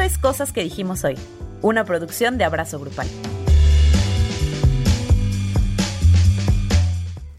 Esto es Cosas que dijimos hoy, una producción de Abrazo Grupal.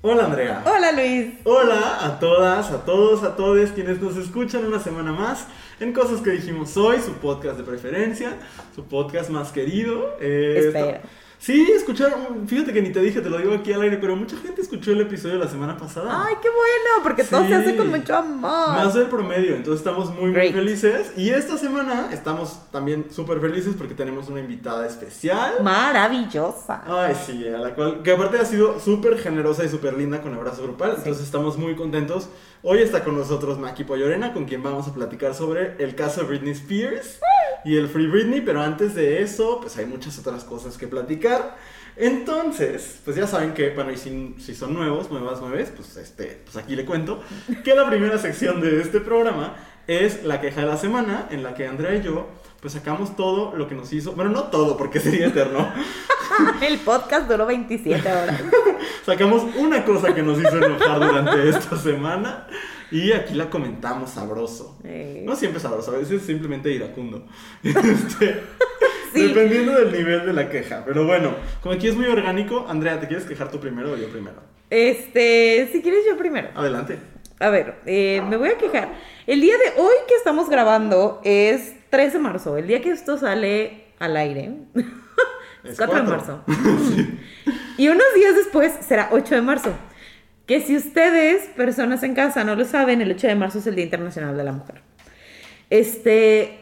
Hola Andrea. Hola Luis. Hola a todas, a todos, a todos quienes nos escuchan una semana más en Cosas que dijimos hoy, su podcast de preferencia, su podcast más querido. Eh, Espera. Sí, escucharon, fíjate que ni te dije, te lo digo aquí al aire, pero mucha gente escuchó el episodio de la semana pasada. Ay, qué bueno, porque todo se hace con mucho amor. Más del promedio, entonces estamos muy, muy felices. Y esta semana estamos también súper felices porque tenemos una invitada especial. Maravillosa. Ay, sí, a la cual, que aparte ha sido súper generosa y súper linda con abrazo grupal, entonces estamos muy contentos. Hoy está con nosotros Maki Pollorena, con quien vamos a platicar sobre el caso de Britney Spears y el Free Britney, pero antes de eso, pues hay muchas otras cosas que platicar. Entonces, pues ya saben que, bueno, y si, son nuevos, nuevas, nueves, pues, este, pues aquí le cuento que la primera sección de este programa es la queja de la semana, en la que Andrea y yo, pues sacamos todo lo que nos hizo, bueno, no todo, porque sería eterno. El podcast duró 27 horas. sacamos una cosa que nos hizo enojar durante esta semana y aquí la comentamos sabroso. No siempre sabroso, a veces simplemente iracundo. Este, dependiendo del nivel de la queja. Pero bueno, como aquí es muy orgánico, Andrea, ¿te quieres quejar tú primero o yo primero? Este, si quieres yo primero. Adelante. A ver, eh, me voy a quejar. El día de hoy que estamos grabando es 3 de marzo, el día que esto sale al aire. Es 4 de marzo. Y unos días después será 8 de marzo. Que si ustedes, personas en casa, no lo saben, el 8 de marzo es el Día Internacional de la Mujer. Este,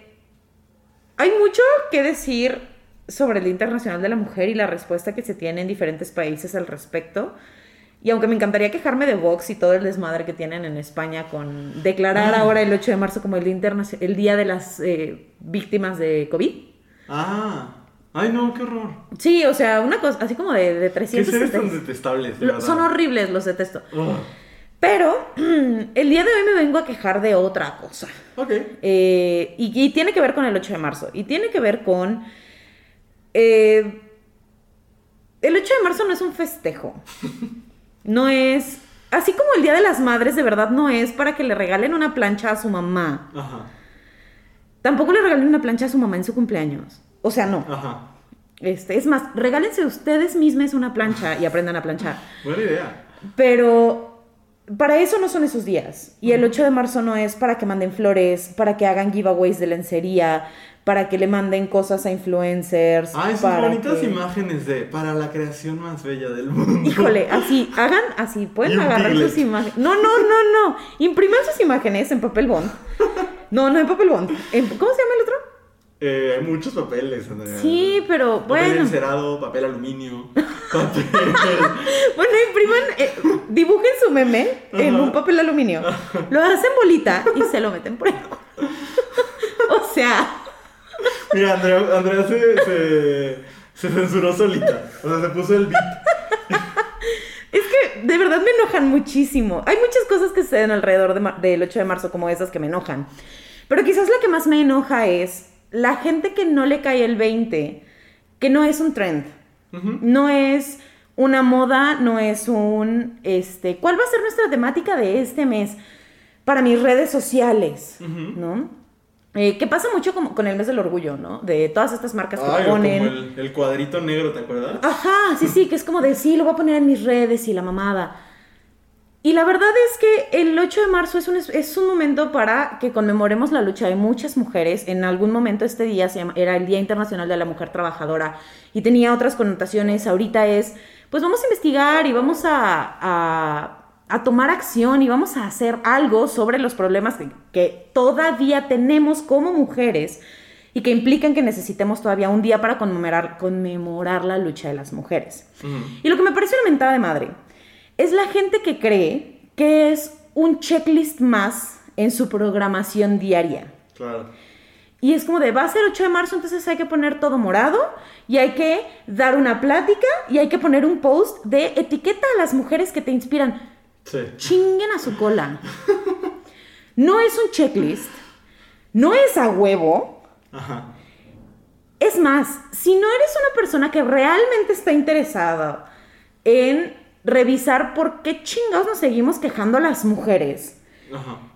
hay mucho que decir sobre el Día Internacional de la Mujer y la respuesta que se tiene en diferentes países al respecto. Y aunque me encantaría quejarme de Vox y todo el desmadre que tienen en España con declarar ah. ahora el 8 de marzo como el Día, el día de las eh, víctimas de COVID. Ah. Ay, no, qué horror. Sí, o sea, una cosa, así como de, de 300. ¿Qué seres tan detestables? son horribles, los detesto. Pero el día de hoy me vengo a quejar de otra cosa. Ok. Eh, y, tiene que ver con el 8 de marzo. Y tiene que ver con... Eh, el 8 de marzo no es un festejo. No es... Así como el Día de las Madres de verdad no es para que le regalen una plancha a su mamá. Ajá. Tampoco le regalen una plancha a su mamá en su cumpleaños. O sea, no. Ajá. Este, es más, regálense ustedes mismos una plancha y aprendan a planchar. Buena idea. Pero para eso no son esos días. Y el 8 de marzo no es para que manden flores, para que hagan giveaways de lencería, para que le manden cosas a influencers. Ah, esas bonitas imágenes de para la creación más bella del mundo. Híjole, así, hagan así, pueden agarrar sus imágenes. No, no, no, no. Impriman sus imágenes en papel bond. No, no en papel bond. ¿Cómo se llama el otro? Eh, hay muchos papeles, Andrea. Sí, pero bueno. Papel encerado, papel aluminio, papel. bueno, impriman, eh, dibujen su meme en un papel aluminio, lo hacen bolita y se lo meten por ahí. o sea. Mira, Andrea, Andrea se, se, censuró solita. O sea, se puso el beat. Es que de verdad me enojan muchísimo. Hay muchas cosas que suceden alrededor del 8 de marzo como esas que me enojan. Pero quizás la que más me enoja es la gente que no le cae el 20, que no es un trend, no es una moda, no es un, este, ¿cuál va a ser nuestra temática de este mes para mis redes sociales? ¿No? Eh, que pasa mucho como con el mes del orgullo, ¿no? De todas estas marcas que ponen. Como el, cuadrito negro, ¿te acuerdas? Ajá, sí, sí, que es como de sí, lo voy a poner en mis redes y la mamada. Y la verdad es que el 8 de marzo es un, es un momento para que conmemoremos la lucha de muchas mujeres. En algún momento este día se era el Día Internacional de la Mujer Trabajadora y tenía otras connotaciones. Ahorita es, pues vamos a investigar y vamos a, a, tomar acción y vamos a hacer algo sobre los problemas que, todavía tenemos como mujeres y que implican que necesitemos todavía un día para conmemorar, conmemorar la lucha de las mujeres. Y lo que me parece una mentada de madre es la gente que cree que es un checklist más en su programación diaria. Claro. Y es como de, va a ser 8 de marzo, entonces hay que poner todo morado y hay que dar una plática y hay que poner un post de etiqueta a las mujeres que te inspiran. Sí. Chinguen a su cola. No es un checklist, no es a huevo. Ajá. Es más, si no eres una persona que realmente está interesada en revisar por qué chingados nos seguimos quejando a las mujeres.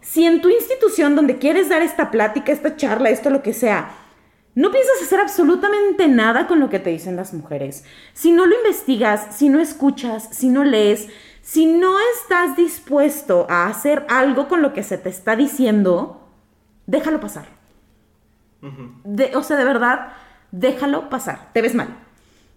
Si en tu institución donde quieres dar esta plática, esta charla, esto lo que sea, no piensas hacer absolutamente nada con lo que te dicen las mujeres. Si no lo investigas, si no escuchas, si no lees, si no estás dispuesto a hacer algo con lo que se te está diciendo, déjalo pasar. De- o sea, de verdad, déjalo pasar. Te ves mal.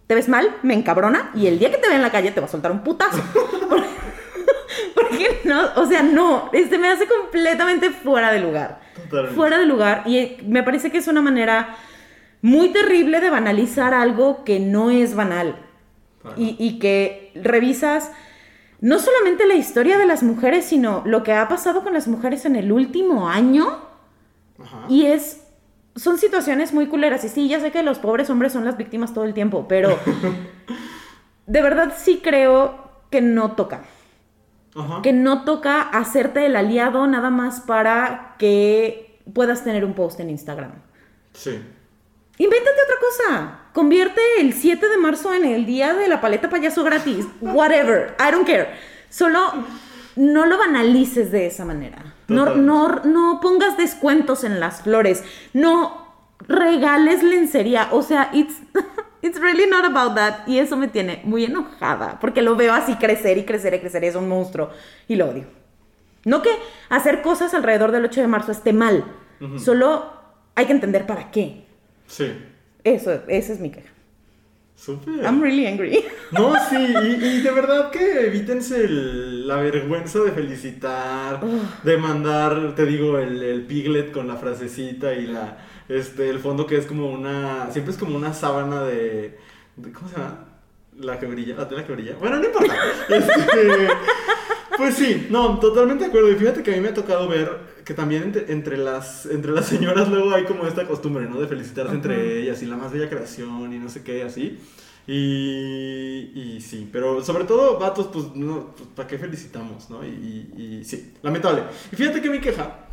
Te ves mal, me encabrona y el día que te vea en la calle te va a soltar un putazo. Porque- no, o sea, no, este me hace completamente fuera de lugar. Totalmente. Fuera de lugar y me parece que es una manera muy terrible de banalizar algo que no es banal. Y, y que revisas no solamente la historia de las mujeres, sino lo que ha pasado con las mujeres en el último año. Ajá. Y es. Son situaciones muy culeras. Y sí, ya sé que los pobres hombres son las víctimas todo el tiempo, pero. de verdad sí creo que no toca. Ajá. Que no toca hacerte el aliado nada más para que puedas tener un post en Instagram. Sí. Invéntate otra cosa. Convierte el 7 de marzo en el día de la paleta payaso gratis. Whatever. I don't care. Solo no lo banalices de esa manera. No, no, no pongas descuentos en las flores. No regales lencería. O sea, it's, it's really not about that. Y eso me tiene muy enojada. Porque lo veo así crecer y crecer y crecer. y es un monstruo. Y lo odio. No que hacer cosas alrededor del 8 de marzo esté mal. Solo hay que entender para qué. Sí. Eso, esa es mi queja. Súper. I'm really angry. No, sí, y, y de verdad que evítense el- la vergüenza de felicitar, de mandar, te digo, el, el piglet con la frasecita y la este el fondo que es como una, siempre es como una sábana de, de- ¿cómo se llama? La que brilla, la tela que brilla. Bueno, no importa. Este, pues sí, no, totalmente de acuerdo. Y fíjate que a mí me ha tocado ver que también entre, entre las, entre las señoras luego hay como esta costumbre, ¿no? De felicitarse entre ellas y la más bella creación y no sé qué, así. Y, y sí, pero sobre todo, vatos, pues, no, pues, ¿para qué felicitamos, no? Y, y- y sí, lamentable. Y fíjate que mi queja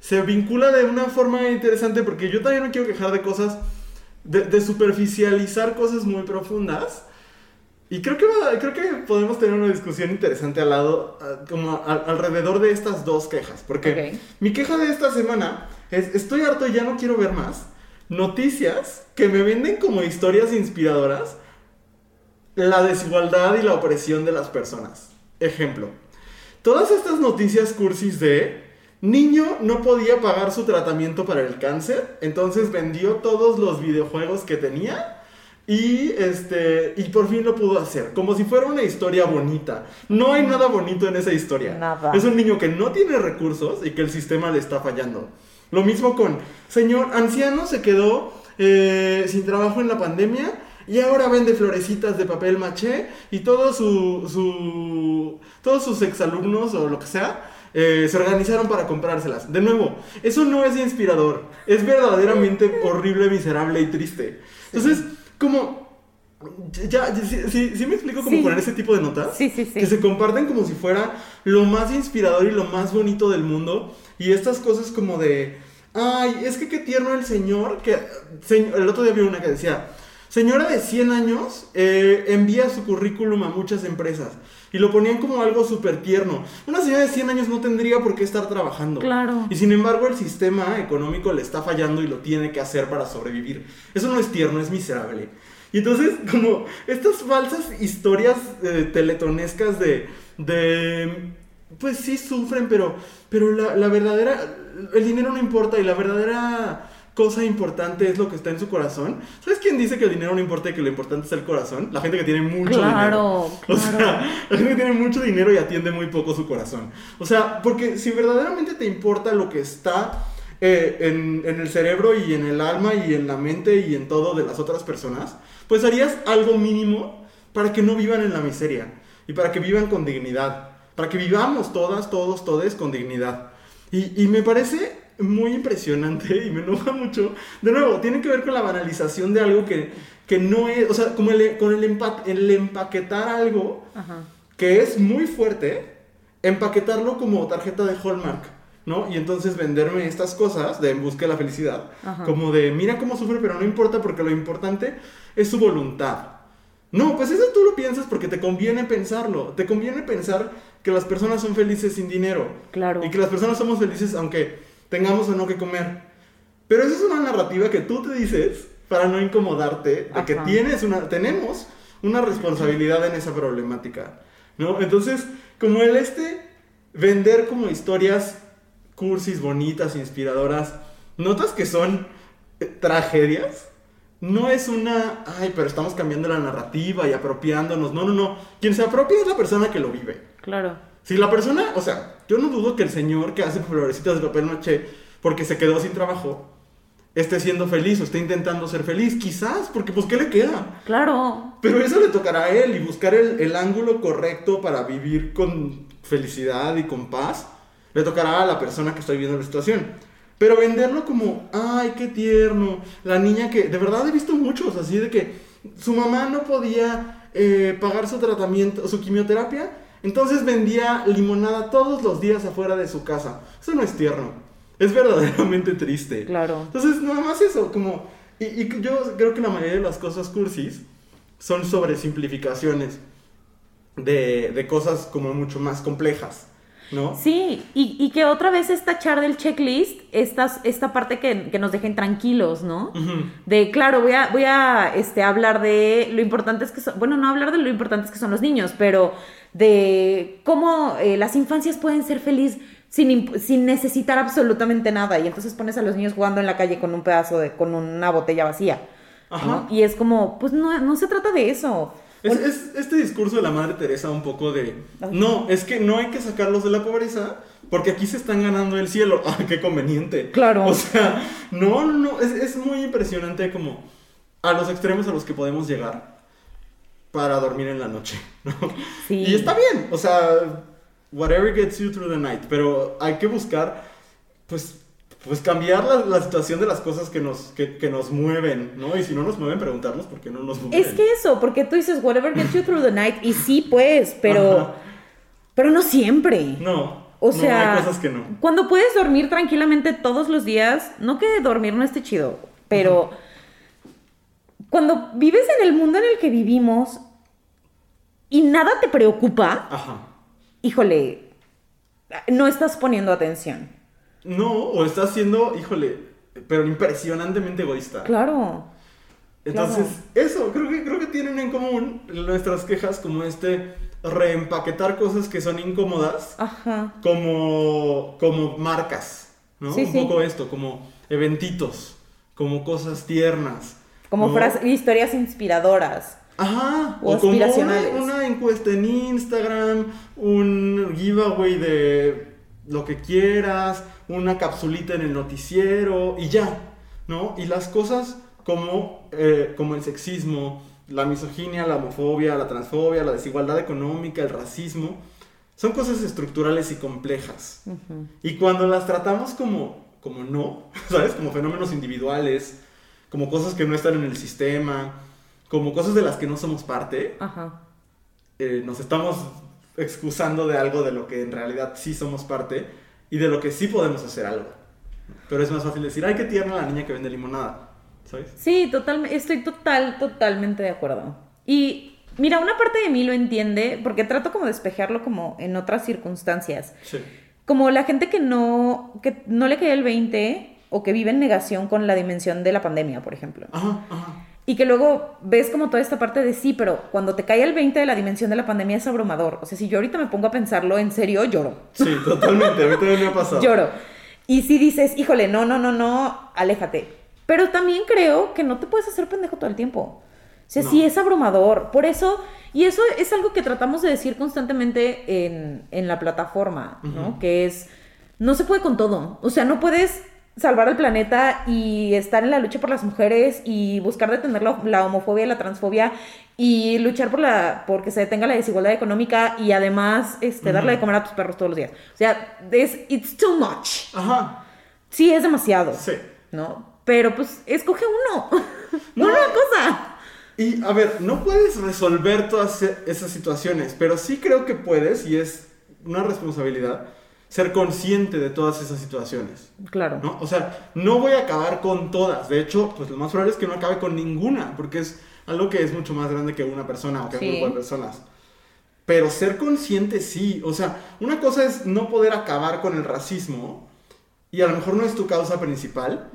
se vincula de una forma interesante porque yo también me quiero quejar de cosas, de, de superficializar cosas muy profundas. Y creo que, creo que podemos tener una discusión interesante al lado, ah, como a- alrededor de estas dos quejas. Porque mi queja de esta semana es, estoy harto y ya no quiero ver más noticias que me venden como historias inspiradoras la desigualdad y la opresión de las personas. Ejemplo, todas estas noticias cursis de niño no podía pagar su tratamiento para el cáncer, entonces vendió todos los videojuegos que tenía y este y por fin lo pudo hacer, como si fuera una historia bonita. No hay nada bonito en esa historia. Nada. Es un niño que no tiene recursos y que el sistema le está fallando. Lo mismo con señor anciano se quedó eh, sin trabajo en la pandemia y ahora vende florecitas de papel maché y todo su, su todos sus exalumnos o lo que sea eh, se organizaron para comprárselas. De nuevo, eso no es inspirador, es verdaderamente horrible, miserable y triste. Entonces, como ya, sí, sí- sí me explico cómo Sí. poner ese tipo de notas Sí, sí, sí. que se comparten como si fuera lo más inspirador y lo más bonito del mundo. Y estas cosas como de, ay, es que qué tierno el señor, que el otro día vi una que decía, señora de 100 años eh, envía su currículum a muchas empresas. Y lo ponían como algo súper tierno. Una señora de 100 años no tendría por qué estar trabajando. Claro. Y sin embargo el sistema económico le está fallando y lo tiene que hacer para sobrevivir. Eso no es tierno, es miserable. Y entonces, como estas falsas historias eh, teletonescas de, de, pues sí sufren, pero, pero la, la verdadera, el dinero no importa y la verdadera cosa importante es lo que está en su corazón. ¿Sabes quién dice que el dinero no importa y que lo importante es el corazón? La gente que tiene mucho dinero. Claro, O claro. sea, la gente que tiene mucho dinero y atiende muy poco su corazón. O sea, porque si verdaderamente te importa lo que está eh, en, en el cerebro y en el alma y en la mente y en todo de las otras personas, pues harías algo mínimo para que no vivan en la miseria y para que vivan con dignidad. Para que vivamos todas, todos, todes con dignidad. Y, y me parece muy impresionante y me enoja mucho. De nuevo, tiene que ver con la banalización de algo que, que no es, o sea, como el, con el, empa- el empaquetar algo Ajá. que es muy fuerte, empaquetarlo como tarjeta de Hallmark, ¿no? Y entonces venderme estas cosas de en busca de la felicidad, Ajá. como de mira cómo sufre, pero no importa porque lo importante es su voluntad. No, pues eso tú lo piensas porque te conviene pensarlo, te conviene pensar que las personas son felices sin dinero Claro. y que las personas somos felices aunque tengamos o no que comer. Pero esa es una narrativa que tú te dices para no incomodarte de que Ajá. tienes una, tenemos una responsabilidad en esa problemática, ¿no? Entonces, como el este, vender como historias cursis, bonitas, inspiradoras, notas que son eh, tragedias, no es una, ay, pero estamos cambiando la narrativa y apropiándonos, no, no, no, quien se apropia es la persona que lo vive. Claro. Si la persona, o sea, yo no dudo que el señor que hace florecitas de papel maché porque se quedó sin trabajo esté siendo feliz o esté intentando ser feliz, quizás, porque pues ¿qué le queda? Claro. Pero eso le tocará a él y buscar el, el ángulo correcto para vivir con felicidad y con paz, le tocará a la persona que está viviendo la situación. Pero venderlo como, ay, qué tierno, la niña que, de verdad he visto muchos así de que su mamá no podía eh, pagar su tratamiento, su quimioterapia, entonces vendía limonada todos los días afuera de su casa. Eso no es tierno, es verdaderamente triste. Claro. Entonces, nada más eso, como... Y, y yo creo que la mayoría de las cosas cursis son sobre simplificaciones de, de cosas como mucho más complejas, ¿no? Sí, y, y que otra vez es tachar del checklist esta, esta parte que, que nos dejen tranquilos, ¿no? Ujú. De, claro, voy a, voy a este, hablar de lo importante es que son, bueno, no hablar de lo importante es que son los niños, pero de cómo eh, las infancias pueden ser felices sin, sin necesitar absolutamente nada. Y entonces pones a los niños jugando en la calle con un pedazo de, con una botella vacía. ¿no? Ajá. Y es como, pues no, no se trata de eso. Es, es este discurso de la Madre Teresa un poco de, Ajá. no, es que no hay que sacarlos de la pobreza porque aquí se están ganando el cielo. ¡Ah, qué conveniente! Claro. O sea, no, no, no, es, es muy impresionante como a los extremos a los que podemos llegar para dormir en la noche, ¿no? Sí. Y está bien, o sea, whatever gets you through the night, pero hay que buscar, pues, pues cambiar la, la situación de las cosas que nos, que, que nos mueven, ¿no? Y si no nos mueven, preguntarnos por qué no nos mueven. Es que eso, porque tú dices, whatever gets you through the night, y sí, pues, pero, Ajá. pero no siempre. No, O no, sea, hay cosas que no. cuando puedes dormir tranquilamente todos los días, no que dormir no esté chido, pero cuando vives en el mundo en el que vivimos y nada te preocupa, Ajá. híjole, no estás poniendo atención. No, o estás siendo, híjole, pero impresionantemente egoísta. Claro. Entonces, eso, creo que, creo que tienen en común nuestras quejas como este reempaquetar cosas que son incómodas Ajá. como, como marcas, ¿no? Sí, Un sí. poco esto, como eventitos, como cosas tiernas. Como ¿no? frases, historias inspiradoras. Ajá, o o, como una, encuesta en Instagram, un giveaway de lo que quieras, una capsulita en el noticiero y ya, ¿no? Y las cosas como, eh, como el sexismo, la misoginia, la homofobia, la transfobia, la desigualdad económica, el racismo, son cosas estructurales y complejas. Y cuando las tratamos como, como no, ¿sabes? Como fenómenos individuales, como cosas que no están en el sistema, como cosas de las que no somos parte, Ajá. eh, nos estamos excusando de algo de lo que en realidad sí somos parte y de lo que sí podemos hacer algo. Pero es más fácil decir, ay, qué tierna la niña que vende limonada, ¿sabes? Sí, totalmente, estoy total, totalmente de acuerdo. Y mira, una parte de mí lo entiende, porque trato como de despejarlo como en otras circunstancias. Sí. Como la gente que no, que no le cae el 20 o que vive en negación con la dimensión de la pandemia, por ejemplo. Ajá, ajá. Y que luego ves como toda esta parte de sí, pero cuando te cae el 20 de la dimensión de la pandemia es abrumador. O sea, si yo ahorita me pongo a pensarlo en serio, lloro. Sí, totalmente, a mí también me ha pasado. Lloro. Y si dices, híjole, no, no, no, no, aléjate. Pero también creo que no te puedes hacer pendejo todo el tiempo. O sea, No. sí es abrumador. Por eso, y eso es algo que tratamos de decir constantemente en, en la plataforma, ¿no? Que es, no se puede con todo. O sea, no puedes salvar al planeta y estar en la lucha por las mujeres y buscar detener la, la homofobia y la transfobia y luchar por la porque se detenga la desigualdad económica y además este, darle de comer a tus perros todos los días. O sea, es it's too much. Ajá, Sí, es demasiado. sí. ¿No? Pero pues escoge uno. no, No. una cosa. Y a ver, no puedes resolver todas e- esas situaciones, pero sí creo que puedes, y es una responsabilidad, ser consciente de todas esas situaciones. Claro. ¿no? O sea, no voy a acabar con todas. De hecho, pues lo más probable es que no acabe con ninguna, porque es algo que es mucho más grande que una persona o que Sí. un grupo de personas. Pero ser consciente sí. O sea, una cosa es no poder acabar con el racismo, y a lo mejor no es tu causa principal,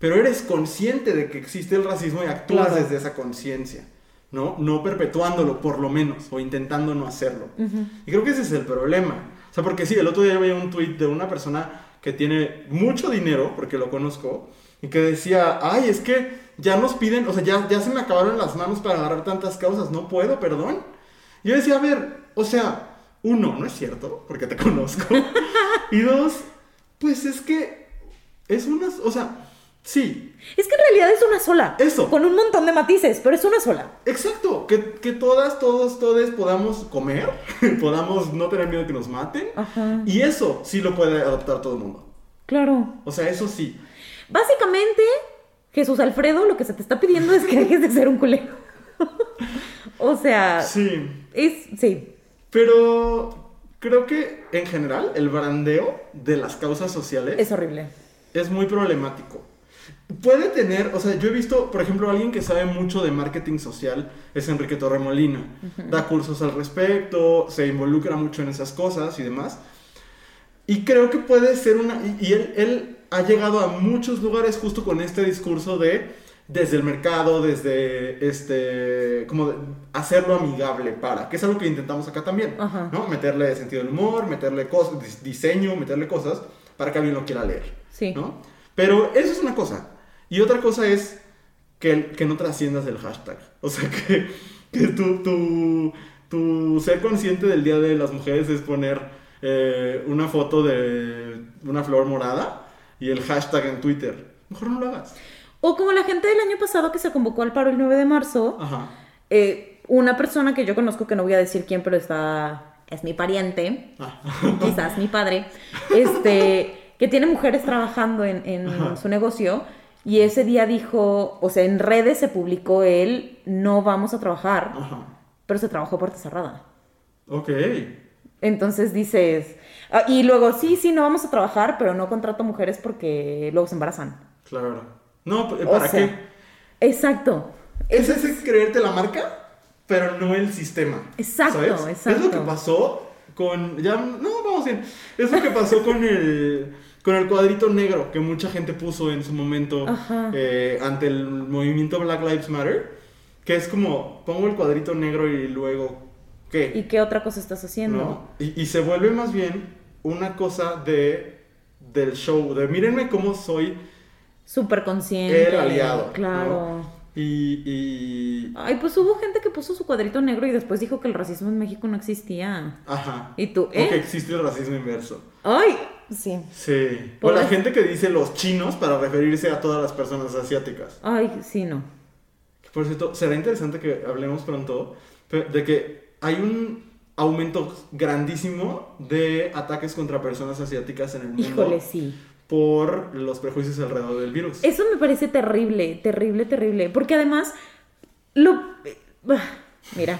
pero eres consciente de que existe el racismo y actúas Claro. desde esa conciencia, ¿no? No perpetuándolo, por lo menos, o intentando no hacerlo. Y creo que ese es el problema. O sea, porque sí, el otro día veía un tweet de una persona que tiene mucho dinero, porque lo conozco, y que decía, ay, es que ya nos piden, o sea, ya, ya se me acabaron las manos para agarrar tantas causas, no puedo, perdón. Y yo decía, a ver, o sea, uno, no es cierto, porque te conozco. y dos, pues es que es una, o sea, sí, Es que en realidad es una sola. Eso. Con un montón de matices, pero es una sola. exacto, que, que todas, todos, todos podamos comer, podamos no tener miedo que nos maten. Ajá. Y eso sí lo puede adoptar todo el mundo. Claro. O sea, eso sí. Básicamente, Jesús Alfredo, lo que se te está pidiendo es que dejes de ser un culero. o sea, Sí. es. Sí. Pero creo que en general el brandeo de las causas sociales Es horrible. es muy problemático. Puede tener, o sea, yo he visto, por ejemplo, alguien que sabe mucho de marketing social es Enrique Torremolina. Da cursos al respecto, se involucra mucho en esas cosas y demás. Y creo que puede ser una... Y, y él, él ha llegado a muchos lugares justo con este discurso de desde el mercado, desde este, como de hacerlo amigable para, que es algo que intentamos acá también, Ajá. ¿no? Meterle sentido del humor, meterle cosas, dis- diseño, meterle cosas para que alguien lo quiera leer, Sí. ¿no? Pero eso es una cosa. Y otra cosa es que, que no trasciendas el hashtag. O sea, que, que tu, tu, tu ser consciente del Día de las Mujeres es poner eh, una foto de una flor morada y el hashtag en Twitter. Mejor no lo hagas. O como la gente del año pasado que se convocó al paro el 9 de marzo. Ajá. eh, una persona que yo conozco, que no voy a decir quién, pero está. Es mi pariente. Ah. quizás mi padre, este, que tiene mujeres trabajando en, su negocio y ese día dijo, o sea, en redes se publicó él, no vamos a trabajar, Ajá. pero se trabajó puerta cerrada. Ok. Entonces dices, ah, y luego, sí, sí, no vamos a trabajar, pero no contrato mujeres porque luego se embarazan. Claro. No, O ¿para sea, qué? Exacto. Es ese creerte la marca, pero no el sistema. Exacto, ¿sabes? Es lo exacto. que pasó con. Ya, no, vamos bien. Es lo que pasó con el. Con el cuadrito negro que mucha gente puso en su momento eh, ante el movimiento Black Lives Matter. Que es como, pongo el cuadrito negro y luego, ¿qué? ¿Y qué otra cosa estás haciendo? ¿no? Y, y se vuelve más bien una cosa de del show, de mírenme cómo soy Súper consciente. el aliado. ¿no? Y, y- Ay, pues hubo gente que puso su cuadrito negro y después dijo que el racismo en México no existía. Ajá. ¿Y tú, O que eh? existe el racismo inverso. Ay, sí. Sí. O Por la gente que dice los chinos para referirse a todas las personas asiáticas. Ay, sí, no. Por cierto, será interesante que hablemos pronto de que hay un aumento grandísimo de ataques contra personas asiáticas en el mundo Híjole, sí. Por los prejuicios alrededor del virus. Eso me parece terrible, terrible, terrible. Porque además, lo. ah, Mira,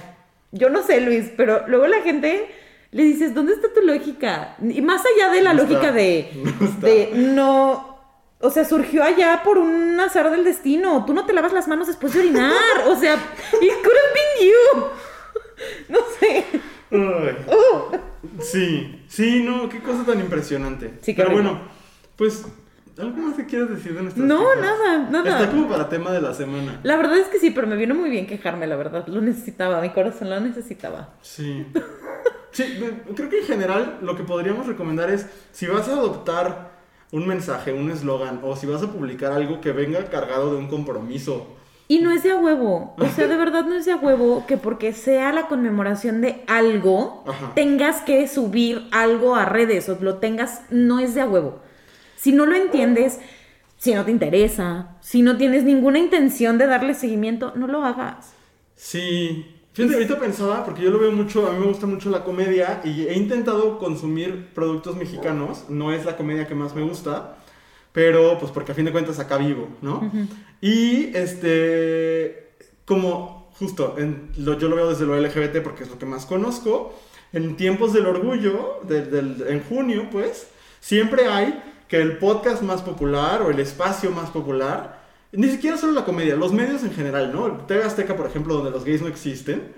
yo no sé, Luis, pero luego la gente le dices, ¿dónde está tu lógica? Y más allá de la No lógica está, de. no de no. O sea, surgió allá por un azar del destino. Tú no te lavas las manos después de orinar. O sea, it could have been you. No sé. Ay. Oh. Sí, sí, no, qué cosa tan impresionante. Sí, Pero bueno, pues, ¿algo más que quieras decir de nuestras No, quejas? nada, nada. Está como para tema de la semana. La verdad es que sí, pero me vino muy bien quejarme, la verdad. Lo necesitaba, mi corazón lo necesitaba. Sí. Sí, creo que en general lo que podríamos recomendar es, si vas a adoptar un mensaje, un eslogan, o si vas a publicar algo que venga cargado de un compromiso. Y no es de a huevo, o sea, de verdad no es de a huevo que porque sea la conmemoración de algo, Ajá. tengas que subir algo a redes o lo tengas, no es de a huevo. Si no lo entiendes, si no te interesa, si no tienes ninguna intención de darle seguimiento, no lo hagas. Sí. Fíjate, ahorita pensaba, porque yo lo veo mucho, a mí me gusta mucho la comedia y he intentado consumir productos mexicanos. No es la comedia que más me gusta, pero pues porque a fin de cuentas acá vivo, ¿no? Y este, como justo, en lo- yo lo veo desde lo LGBT porque es lo que más conozco. En tiempos del orgullo, del- del- en junio, pues, siempre hay que el podcast más popular o el espacio más popular ni siquiera solo la comedia, los medios en general, ¿no? TV Azteca, por ejemplo, donde los gays no existen,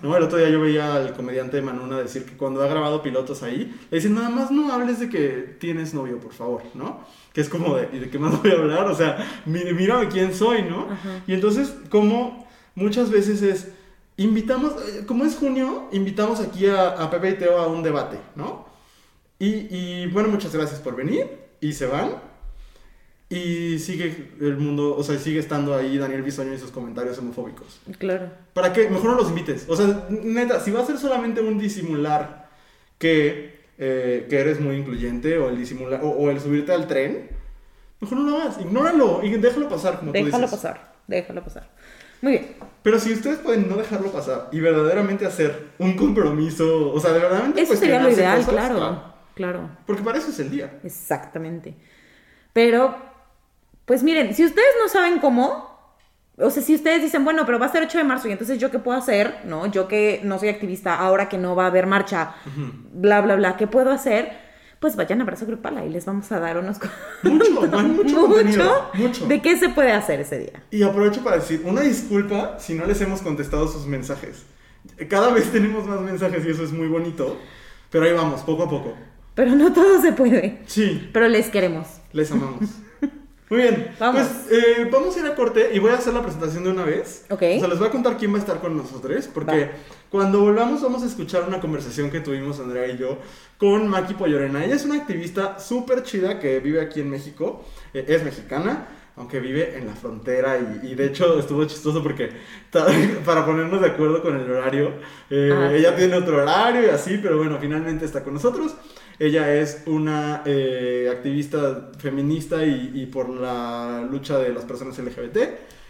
¿no? El otro día yo veía al comediante Manuna decir que cuando ha grabado pilotos ahí, le dicen, nada más no hables de que tienes novio, por favor, ¿no? Que es como de, ¿y de qué más voy a hablar? O sea, mírame quién soy, ¿no? Y entonces, como muchas veces es, invitamos, como es junio, invitamos aquí a, a Pepe y Teo a un debate, ¿no? Y, y bueno, muchas gracias por venir y se van. Y sigue el mundo, o sea, sigue estando ahí Daniel Bisoño y sus comentarios homofóbicos. Claro. ¿Para qué? Mejor no los invites. O sea, neta, si va a ser solamente un disimular que, eh, que eres muy incluyente o el disimular o, el subirte al tren, mejor no lo hagas. Ignóralo y déjalo pasar, como déjalo tú dices. pasar, déjalo pasar. Muy bien. Pero si ustedes pueden no dejarlo pasar y verdaderamente hacer un compromiso, o sea, de verdad. Eso sería lo ideal, claro, claro. Claro. Porque para eso es el día. Exactamente. Pero pues miren, si ustedes no saben cómo, o sea, si ustedes dicen, bueno, pero va a ser 8 de marzo y entonces yo qué puedo hacer, ¿no? Yo que no soy activista, ahora que no va a haber marcha, bla, bla, bla, ¿qué puedo hacer? Pues vayan a Abrazo Grupal, ahí les vamos a dar unos... Mucho, mucho, mucho, mucho. ¿De qué se puede hacer ese día? Y aprovecho para decir, una disculpa si no les hemos contestado sus mensajes. Cada vez tenemos más mensajes y eso es muy bonito, pero ahí vamos, poco a poco. Pero no todo se puede. Sí. Pero les queremos. Les amamos. Muy bien. Vamos. Pues eh, vamos a ir a corte y voy a hacer la presentación de una vez. Ok. O sea, les voy a contar quién va a estar con nosotros. Porque cuando volvamos vamos a escuchar una conversación que tuvimos Andrea y yo con Maki Pollorena. Ella es una activista súper chida que vive aquí en México. Eh, es mexicana aunque vive en la frontera y, de hecho estuvo chistoso porque para ponernos de acuerdo con el horario, eh, ah, ella tiene otro horario y así, pero bueno, finalmente está con nosotros. Ella es una eh, activista feminista y, por la lucha de las personas LGBT.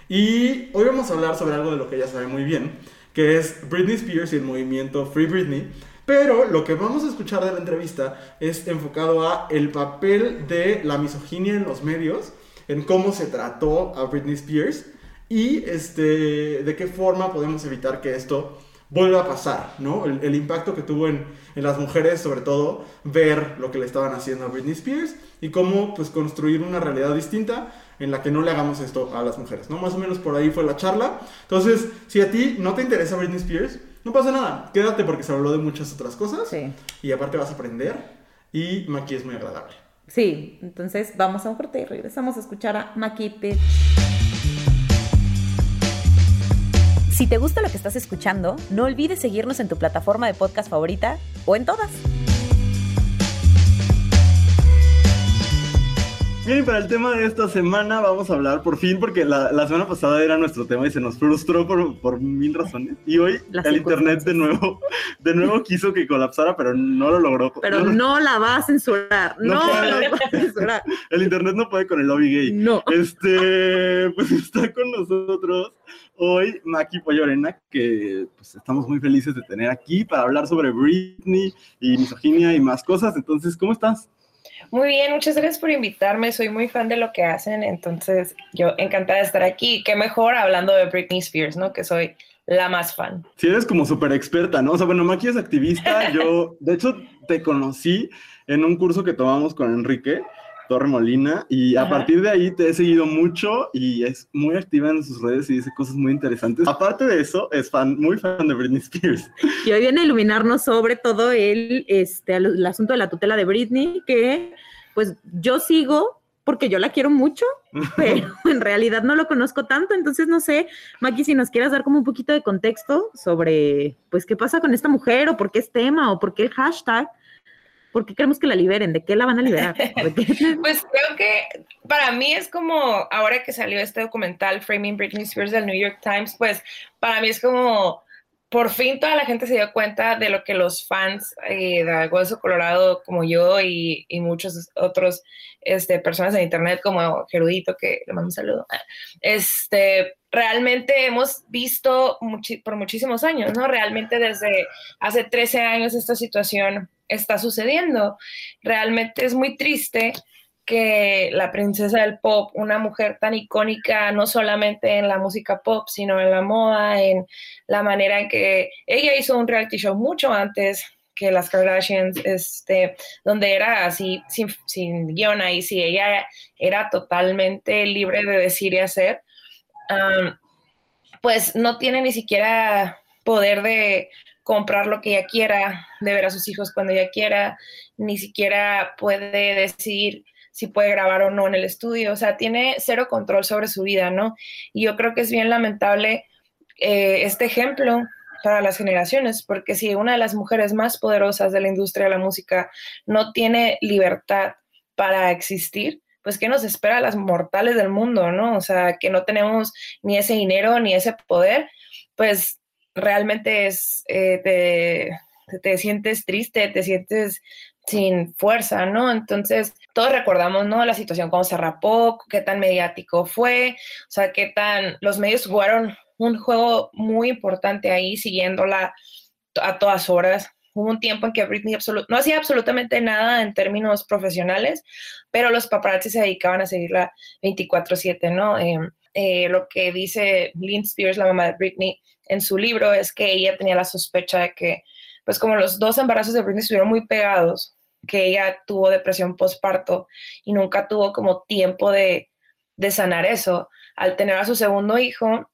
Y hoy vamos a hablar sobre algo de lo que ella sabe muy bien, que es Britney Spears y el movimiento Free Britney. Pero lo que vamos a escuchar de la entrevista es enfocado a el papel de la misoginia en los medios, en cómo se trató a Britney Spears y este, de qué forma podemos evitar que esto vuelva a pasar, ¿no? El, impacto que tuvo en, en, las mujeres, sobre todo, ver lo que le estaban haciendo a Britney Spears y cómo, pues, construir una realidad distinta en la que no le hagamos esto a las mujeres, ¿no? Más o menos por ahí fue la charla. Entonces, si a ti no te interesa Britney Spears, no pasa nada, quédate porque se habló de muchas otras cosas. Sí. Y aparte vas a aprender y Maki es muy agradable. Sí, entonces vamos a un corte y regresamos a escuchar a Maki si te gusta lo que estás escuchando, no olvides seguirnos en tu plataforma de podcast favorita o en todas. Bien, para el tema de esta semana vamos a hablar por fin, porque la, la semana pasada era nuestro tema y se nos frustró por, por mil razones. Y hoy el internet de nuevo, de nuevo quiso que colapsara, pero no lo logró. Pero no, la va a censurar, no, la va a censurar. El internet no puede con el lobby gay. No. Este, pues está con nosotros hoy Maki Pollorena, que pues, estamos muy felices de tener aquí para hablar sobre Britney y misoginia y más cosas. Entonces, ¿cómo estás? Muy bien, muchas gracias por invitarme. Soy muy fan de lo que hacen, entonces yo encantada de estar aquí. Qué mejor hablando de Britney Spears, ¿no? Que soy la más fan. Sí, eres como súper experta, ¿no? O sea, bueno, Maki es activista. Yo, de hecho, te conocí en un curso que tomamos con Enrique Torre Molina y a partir de ahí te he seguido mucho y es muy activa en sus redes y dice cosas muy interesantes. Aparte de eso, es fan, muy fan de Britney Spears. Y hoy viene a iluminarnos sobre todo el, este, el asunto de la tutela de Britney, que pues yo sigo porque yo la quiero mucho, pero en realidad no lo conozco tanto, entonces no sé, Maki, si nos quieras dar como un poquito de contexto sobre, pues, qué pasa con esta mujer o por qué es tema o por qué el hashtag, ¿Por qué queremos que la liberen? ¿De qué la van a liberar? pues creo que para mí es como, ahora que salió este documental Framing Britney Spears del New York Times, pues para mí es como, por fin toda la gente se dio cuenta de lo que los fans eh, de Hueso Colorado como yo y, y muchos otros este, personas en internet como Gerudito, que le mando un saludo, este, realmente hemos visto por muchísimos años, ¿no? Realmente desde hace 13 años esta situación está sucediendo. Realmente es muy triste que la princesa del pop, una mujer tan icónica, no solamente en la música pop, sino en la moda, en la manera en que ella hizo un reality show mucho antes que las Kardashians, este, donde era así, sin, sin guion ahí, si ella era totalmente libre de decir y hacer, pues no tiene ni siquiera poder de comprar lo que ella quiera, de ver a sus hijos cuando ella quiera, ni siquiera puede decidir si puede grabar o no en el estudio, o sea, tiene cero control sobre su vida, ¿no? Y yo creo que es bien lamentable eh, este ejemplo para las generaciones, porque si una de las mujeres más poderosas de la industria de la música no tiene libertad para existir, pues ¿qué nos espera a las mortales del mundo, no? O sea, que no tenemos ni ese dinero ni ese poder, pues realmente es, eh, te, te, sientes triste, te sientes sin fuerza, ¿no? Entonces, todos recordamos, ¿no? La situación, cómo se rapó, qué tan mediático fue, o sea, qué tan, los medios jugaron un juego muy importante ahí, siguiéndola a todas horas. Hubo un tiempo en que Britney no hacía absolutamente nada en términos profesionales, pero los paparazzi se dedicaban a seguirla 24/7, ¿no? Em, eh, lo que dice Lynn Spears, la mamá de Britney, en su libro es que ella tenía la sospecha de que, pues como los dos embarazos de Britney estuvieron muy pegados, que ella tuvo depresión postparto y nunca tuvo como tiempo de, de sanar eso. Al tener a su segundo hijo,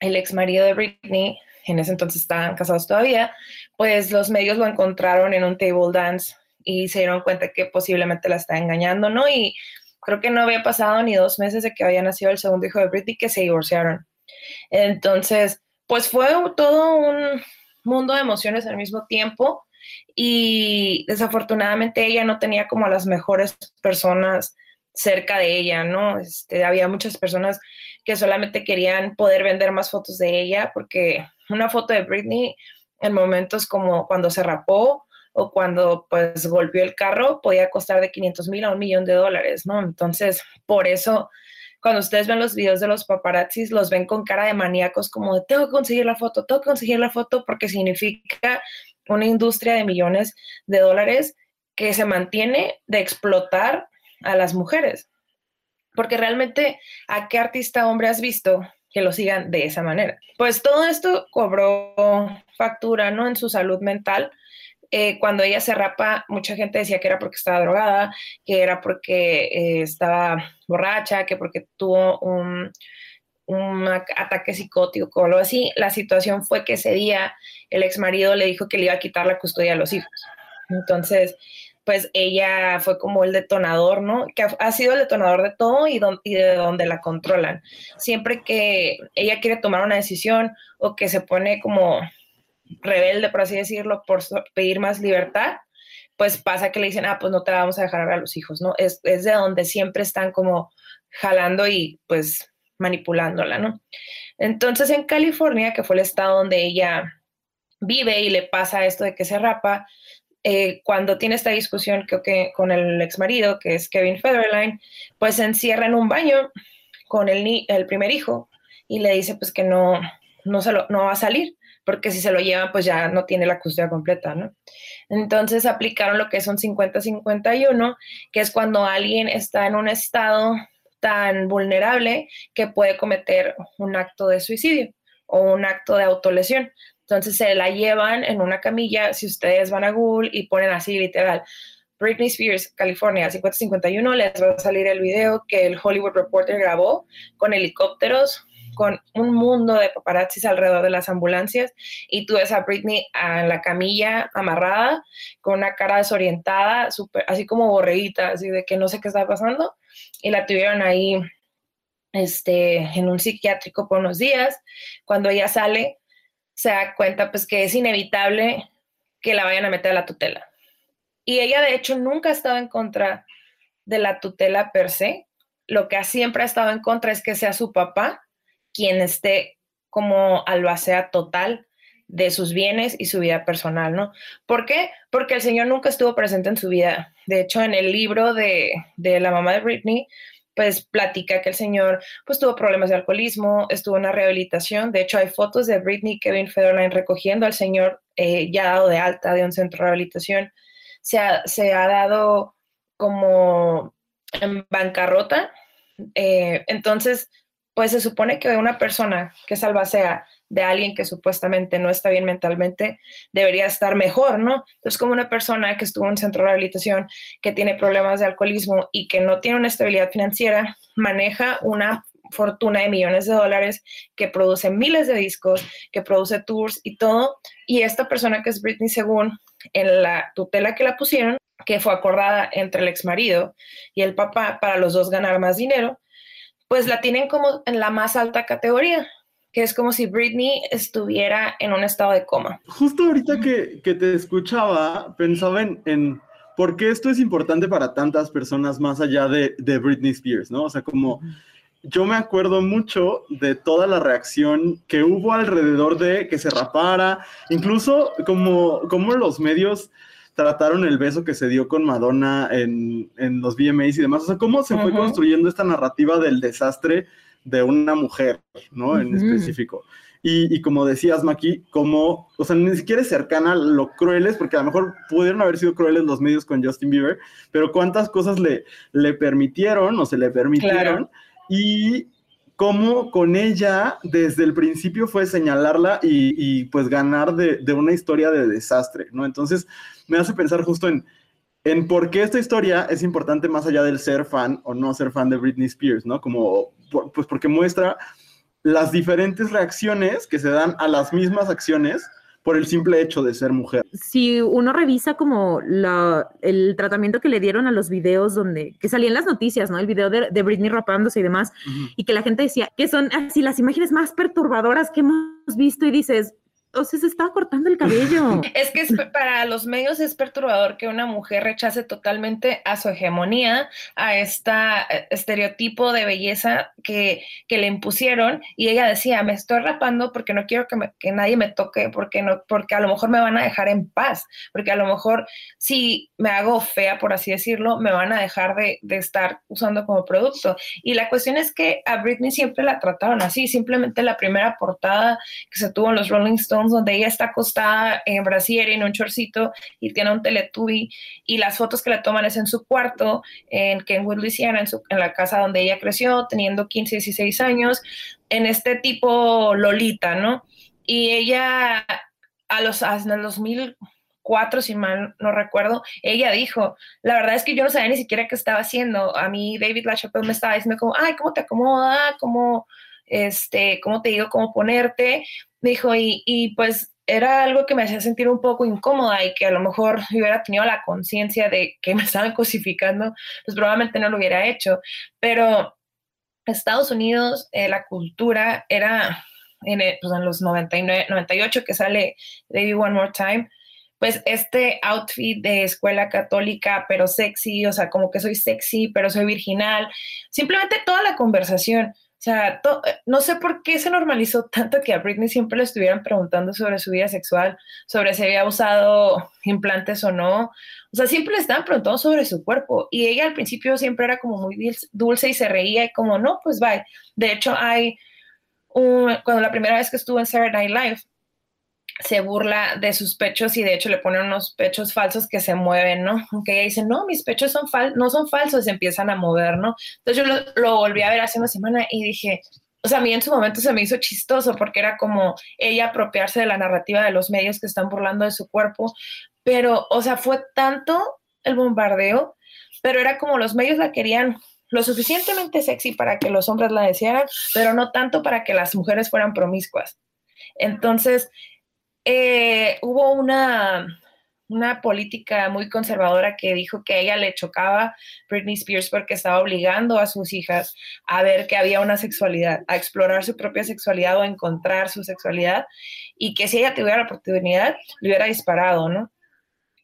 el ex marido de Britney, en ese entonces estaban casados todavía, pues los medios lo encontraron en un table dance y se dieron cuenta que posiblemente la estaba engañando, ¿no? Y creo que no había pasado ni dos meses de que había nacido el segundo hijo de Britney que se divorciaron. Entonces, pues fue todo un mundo de emociones al mismo tiempo y desafortunadamente ella no tenía como a las mejores personas cerca de ella, ¿no? Este, había muchas personas que solamente querían poder vender más fotos de ella porque una foto de Britney en momentos como cuando se rapó o cuando pues golpeó el carro podía costar de 500 mil a un millón de dólares, ¿no? Entonces, por eso cuando ustedes ven los videos de los paparazzis, los ven con cara de maníacos, como de tengo que conseguir la foto, tengo que conseguir la foto, porque significa una industria de millones de dólares que se mantiene de explotar a las mujeres. Porque realmente, ¿a qué artista hombre has visto que lo sigan de esa manera? Pues todo esto cobró factura, ¿no? En su salud mental, eh, cuando ella se rapa, mucha gente decía que era porque estaba drogada, que era porque eh, estaba borracha, que porque tuvo un, ataque psicótico o algo así. La situación fue que ese día el ex marido le dijo que le iba a quitar la custodia a los hijos. Entonces, pues ella fue como el detonador, ¿no? Que ha, sido el detonador de todo y, y, de donde la controlan. Siempre que ella quiere tomar una decisión o que se pone como rebelde, por así decirlo, por pedir más libertad, pues pasa que le dicen, ah, pues no te vamos a dejar a los hijos, ¿no? Es, es de donde siempre están como jalando y pues manipulándola, ¿no? Entonces en California, que fue el estado donde ella vive y le pasa esto de que se rapa, eh, cuando tiene esta discusión que, con el ex marido, que es Kevin Federline, pues se encierra en un baño con el, el primer hijo y le dice pues que no, no, se lo, no va a salir porque si se lo llevan, pues ya no tiene la custodia completa, ¿no? Entonces aplicaron lo que es un 50-51, que es cuando alguien está en un estado tan vulnerable que puede cometer un acto de suicidio o un acto de autolesión. Entonces se la llevan en una camilla, si ustedes van a Google y ponen así literal, Britney Spears, California, 5051, les va a salir el video que el Hollywood Reporter grabó con helicópteros con un mundo de paparazzis alrededor de las ambulancias y tú ves a Britney en la camilla amarrada con una cara desorientada, super, así como borreguita, así de que no sé qué está pasando y la tuvieron ahí este, en un psiquiátrico por unos días. Cuando ella sale, se da cuenta pues que es inevitable que la vayan a meter a la tutela. Y ella de hecho nunca ha estado en contra de la tutela per se. Lo que siempre ha estado en contra es que sea su papá quien esté como albacea total de sus bienes y su vida personal, ¿no? ¿Por qué? Porque el Señor nunca estuvo presente en su vida. De hecho, en el libro de, la mamá de Britney, pues platica que el Señor pues tuvo problemas de alcoholismo, estuvo en una rehabilitación. De hecho, hay fotos de Britney y Kevin Federline recogiendo al Señor eh, ya dado de alta de un centro de rehabilitación. Se ha, se ha dado como en bancarrota. Eh, entonces, pues se supone que una persona que es albacea de alguien que supuestamente no está bien mentalmente, debería estar mejor, ¿no? Entonces, como una persona que estuvo en un centro de rehabilitación, que tiene problemas de alcoholismo y que no tiene una estabilidad financiera, maneja una fortuna de millones de dólares, que produce miles de discos, que produce tours y todo. Y esta persona que es Britney, según en la tutela que la pusieron, que fue acordada entre el ex marido y el papá para los dos ganar más dinero, pues la tienen como en la más alta categoría, que es como si Britney estuviera en un estado de coma. Justo ahorita que, que te escuchaba, pensaba en, en, por qué esto es importante para tantas personas más allá de, de Britney Spears, ¿no? O sea, como yo me acuerdo mucho de toda la reacción que hubo alrededor de que se rapara, incluso como, como los medios trataron el beso que se dio con Madonna en, en los VMAs y demás. O sea, cómo se fue construyendo esta narrativa del desastre de una mujer, ¿no? En específico. Y, y, como decías, Maki, como, o sea, ni siquiera es cercana a lo crueles, porque a lo mejor pudieron haber sido crueles los medios con Justin Bieber, pero cuántas cosas le, le permitieron o se le permitieron. Claro y cómo con ella desde el principio fue señalarla y, pues ganar de, una historia de desastre, ¿no? Entonces me hace pensar justo en, en por qué esta historia es importante más allá del ser fan o no ser fan de Britney Spears, ¿no? Como, pues porque muestra las diferentes reacciones que se dan a las mismas acciones por el simple hecho de ser mujer. Si uno revisa como la, el tratamiento que le dieron a los videos donde, que salían las noticias, ¿no? El video de, de Britney rapándose y demás, y que la gente decía que son así las imágenes más perturbadoras que hemos visto y dices, o sea, se estaba cortando el cabello. Es que para los medios es perturbador que una mujer rechace totalmente a su hegemonía, a este estereotipo de belleza que, que, le impusieron. Y ella decía, me estoy rapando porque no quiero que, que, nadie me toque, porque, no, porque a lo mejor me van a dejar en paz, porque a lo mejor si me hago fea, por así decirlo, me van a dejar de, de estar usando como producto. Y la cuestión es que a Britney siempre la trataron así, simplemente la primera portada que se tuvo en los Rolling Stones donde ella está acostada en brasier en un chorcito y tiene un teletubi y las fotos que le toman es en su cuarto en Kenwood, Louisiana, en, su, en la casa donde ella creció, teniendo 15, 16 años, en este tipo Lolita, ¿no? Y ella a los, en el 2004, si mal no recuerdo, ella dijo, la verdad es que yo no sabía ni siquiera qué estaba haciendo. A mí David LaChapelle me estaba diciendo como, ay, ¿cómo te acomoda? ¿Cómo, este, cómo te digo, cómo ponerte? dijo, y, y pues era algo que me hacía sentir un poco incómoda y que a lo mejor hubiera tenido la conciencia de que me estaban cosificando, pues probablemente no lo hubiera hecho. Pero Estados Unidos, eh, la cultura era en, pues en los 99, 98 que sale Baby One More Time, pues este outfit de escuela católica, pero sexy, o sea, como que soy sexy, pero soy virginal, simplemente toda la conversación. O sea, eh, no sé por qué se normalizó tanto que a Britney siempre le estuvieran preguntando sobre su vida sexual, sobre si había usado implantes o no. O sea, siempre le estaban preguntando sobre su cuerpo. Y ella al principio siempre era como muy dulce y se reía y como, no, pues bye. De hecho, hay, cuando la primera vez que estuvo en Saturday Night Live, se burla de sus pechos y de hecho le ponen unos pechos falsos que se mueven, ¿no? Aunque ella dice, no, mis pechos son fal no son falsos, se empiezan a mover, ¿no? Entonces yo lo, lo, volví a ver hace una semana y dije, o sea, a mí en su momento se me hizo chistoso porque era como ella apropiarse de la narrativa de los medios que están burlando de su cuerpo, pero, o sea, fue tanto el bombardeo, pero era como los medios la querían lo suficientemente sexy para que los hombres la desearan, pero no tanto para que las mujeres fueran promiscuas. Entonces, eh, hubo una, una política muy conservadora que dijo que a ella le chocaba Britney Spears porque estaba obligando a sus hijas a ver que había una sexualidad, a explorar su propia sexualidad o encontrar su sexualidad y que si ella tuviera la oportunidad le hubiera disparado, ¿no?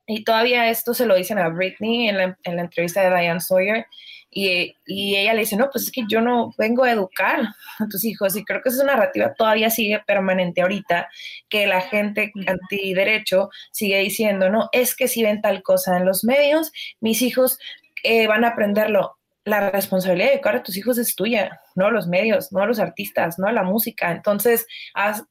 Y todavía esto se lo dicen a Britney en la entrevista de Diane Sawyer y, y, ella le dice, no, pues es que yo no vengo a educar a tus hijos y creo que esa narrativa todavía sigue permanente ahorita, que la gente antiderecho sigue diciendo, no, es que si ven tal cosa en los medios, mis hijos eh, van a aprenderlo. La responsabilidad de educar a tus hijos es tuya, no los medios, no los artistas, no la música. Entonces, haz,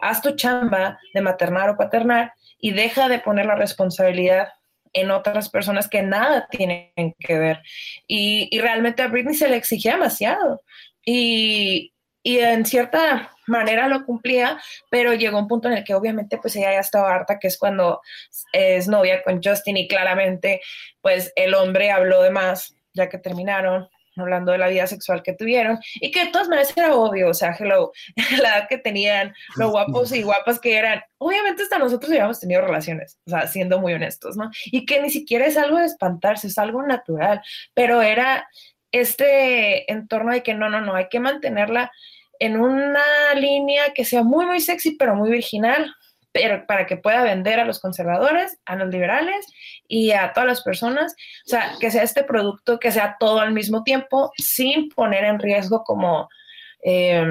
haz tu chamba de maternar o paternar y deja de poner la responsabilidad en otras personas que nada tienen que ver. Y, realmente a Britney se le exigía demasiado. Y, y en cierta manera lo cumplía, pero llegó un punto en el que obviamente pues ella ya estaba harta, que es cuando es novia con Justin y claramente pues el hombre habló de más ya que terminaron hablando de la vida sexual que tuvieron y que de todas maneras era obvio, o sea, hello, la edad que tenían, lo guapos y guapas que eran, obviamente hasta nosotros habíamos tenido relaciones, o sea, siendo muy honestos, ¿no? Y que ni siquiera es algo de espantarse, es algo natural, pero era este entorno de que no, no, no, hay que mantenerla en una línea que sea muy, muy sexy, pero muy virginal, pero para que pueda vender a los conservadores, a los liberales y a todas las personas, o sea, que sea este producto, que sea todo al mismo tiempo, sin poner en riesgo como eh,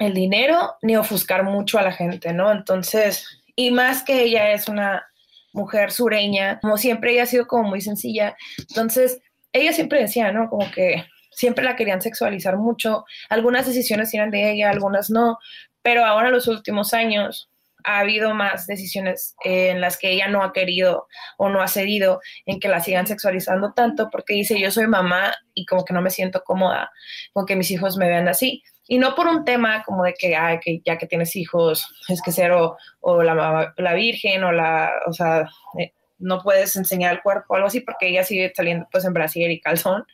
el dinero ni ofuscar mucho a la gente, ¿no? Entonces, y más que ella es una mujer sureña, como siempre ella ha sido como muy sencilla, entonces ella siempre decía, ¿no? Como que siempre la querían sexualizar mucho, algunas decisiones eran de ella, algunas no, pero ahora los últimos años ha habido más decisiones en las que ella no ha querido o no ha cedido en que la sigan sexualizando tanto porque dice yo soy mamá y como que no me siento cómoda con que mis hijos me vean así. Y no por un tema como de que, que ya que tienes hijos es que ser o, la, la, virgen o la, o sea, eh, no puedes enseñar el cuerpo o algo así porque ella sigue saliendo pues en brasier y calzón,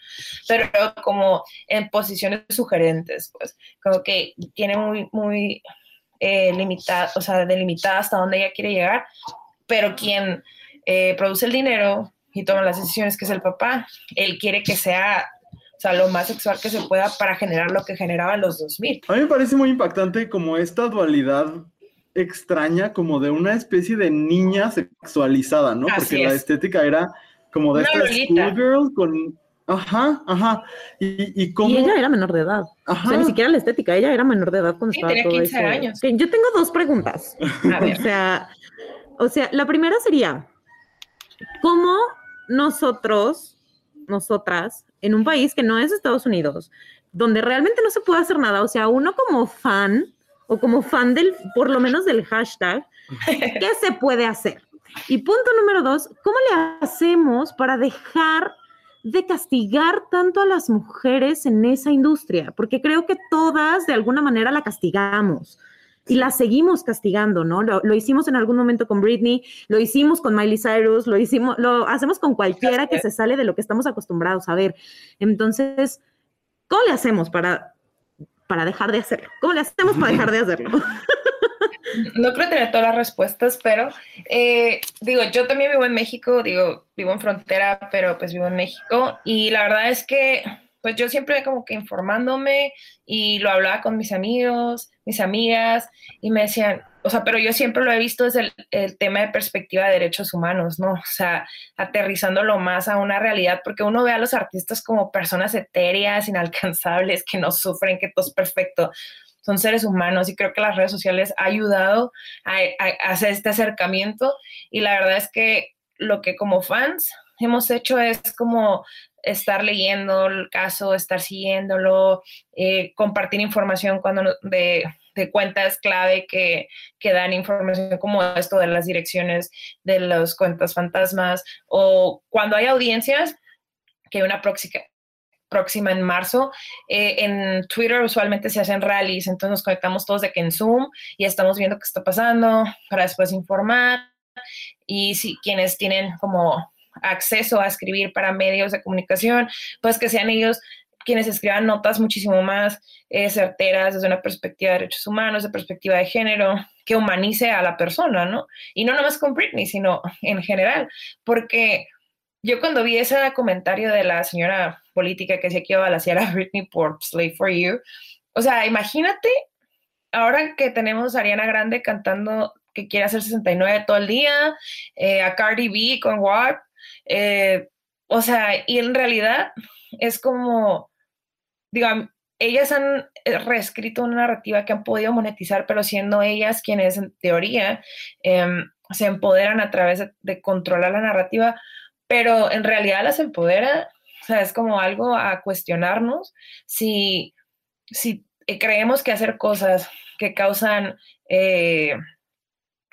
pero como en posiciones sugerentes, pues como que tiene muy, muy eh, limitada, o sea, delimitada hasta dónde ella quiere llegar, pero quien eh, produce el dinero y toma las decisiones, que es el papá, él quiere que sea o sea, lo más sexual que se pueda para generar lo que generaba en los 2000. A mí me parece muy impactante como esta dualidad extraña como de una especie de niña sexualizada, ¿no? Porque la estética era como de esta schoolgirl con... Ajá, ajá. Y, y, y, ella era menor de edad. Ajá. O sea, ni siquiera la estética, ella era menor de edad cuando estaba todo 15 Años. Yo tengo dos preguntas. A ver. O sea, o sea, la primera sería, ¿cómo nosotros, nosotras, en un país que no es Estados Unidos, donde realmente no se puede hacer nada, o sea, uno como fan, o como fan del, por lo menos del hashtag, ¿qué se puede hacer? Y punto número dos, ¿cómo le hacemos para dejar de castigar tanto a las mujeres en esa industria? Porque creo que todas de alguna manera la castigamos y la seguimos castigando, ¿no? Lo, lo, hicimos en algún momento con Britney, lo hicimos con Miley Cyrus, lo hicimos, lo hacemos con cualquiera que se sale de lo que estamos acostumbrados a ver. Entonces, ¿cómo le hacemos para para dejar de hacerlo? ¿Cómo le hacemos para dejar de hacerlo? No creo tener todas las respuestas, pero eh, digo, yo también vivo en México, digo, vivo en frontera, pero pues vivo en México y la verdad es que pues yo siempre como que informándome y lo hablaba con mis amigos, mis amigas y me decían, o sea, pero yo siempre lo he visto desde el, tema de perspectiva de derechos humanos, ¿no? O sea, aterrizándolo más a una realidad, porque uno ve a los artistas como personas etéreas, inalcanzables, que no sufren, que todo es perfecto. Son seres humanos y creo que las redes sociales ha ayudado a, hacer este acercamiento. Y la verdad es que lo que como fans hemos hecho es como estar leyendo el caso, estar siguiéndolo, eh, compartir información cuando de de cuentas clave que, que, dan información como esto de las direcciones de las cuentas fantasmas o cuando hay audiencias, que hay una próxima, próxima en marzo. Eh, en Twitter usualmente se hacen rallies, entonces nos conectamos todos de que en Zoom y estamos viendo qué está pasando para después informar. Y si quienes tienen como acceso a escribir para medios de comunicación, pues que sean ellos quienes escriban notas muchísimo más eh, certeras desde una perspectiva de derechos humanos, de perspectiva de género, que humanice a la persona, ¿no? Y no nomás con Britney, sino en general, porque yo cuando vi ese comentario de la señora política que decía que iba a balasear a Britney por Slave for You, o sea, imagínate ahora que tenemos a Ariana Grande cantando que quiere hacer 69 todo el día, eh, a Cardi B con WAP, eh, o sea, y en realidad es como digo, ellas han eh, reescrito una narrativa que han podido monetizar, pero siendo ellas quienes en teoría em, se empoderan a través de, controlar la narrativa, pero en realidad las empodera, o sea, es como algo a cuestionarnos si, si eh, creemos que hacer cosas que causan, eh,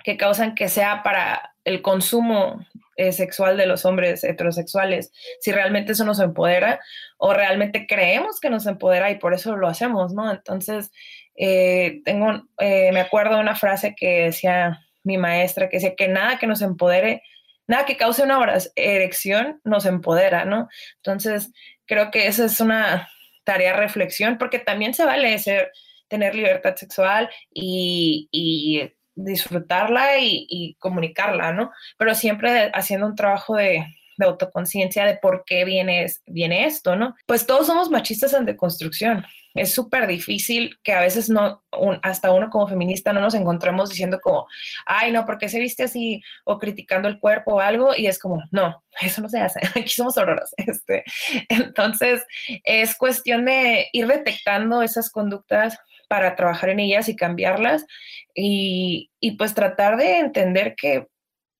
que causan que sea para el consumo eh, sexual de los hombres heterosexuales, si realmente eso nos empodera o realmente creemos que nos empodera y por eso lo hacemos, ¿no? Entonces, eh, tengo, eh, me acuerdo de una frase que decía mi maestra, que decía que nada que nos empodere, nada que cause una erección nos empodera, ¿no? Entonces, creo que esa es una tarea reflexión, porque también se vale ser, tener libertad sexual y, y disfrutarla y, comunicarla, ¿no? Pero siempre haciendo un trabajo de, autoconciencia de por qué viene, viene esto, ¿no? Pues todos somos machistas en deconstrucción. Es súper difícil que a veces no, hasta uno como feminista no nos encontremos diciendo como, ay, no, ¿por qué se viste así? O criticando el cuerpo o algo. Y es como, no, eso no se hace. Aquí somos auroras. Este. Entonces, es cuestión de ir detectando esas conductas para trabajar en ellas y cambiarlas y, pues tratar de entender que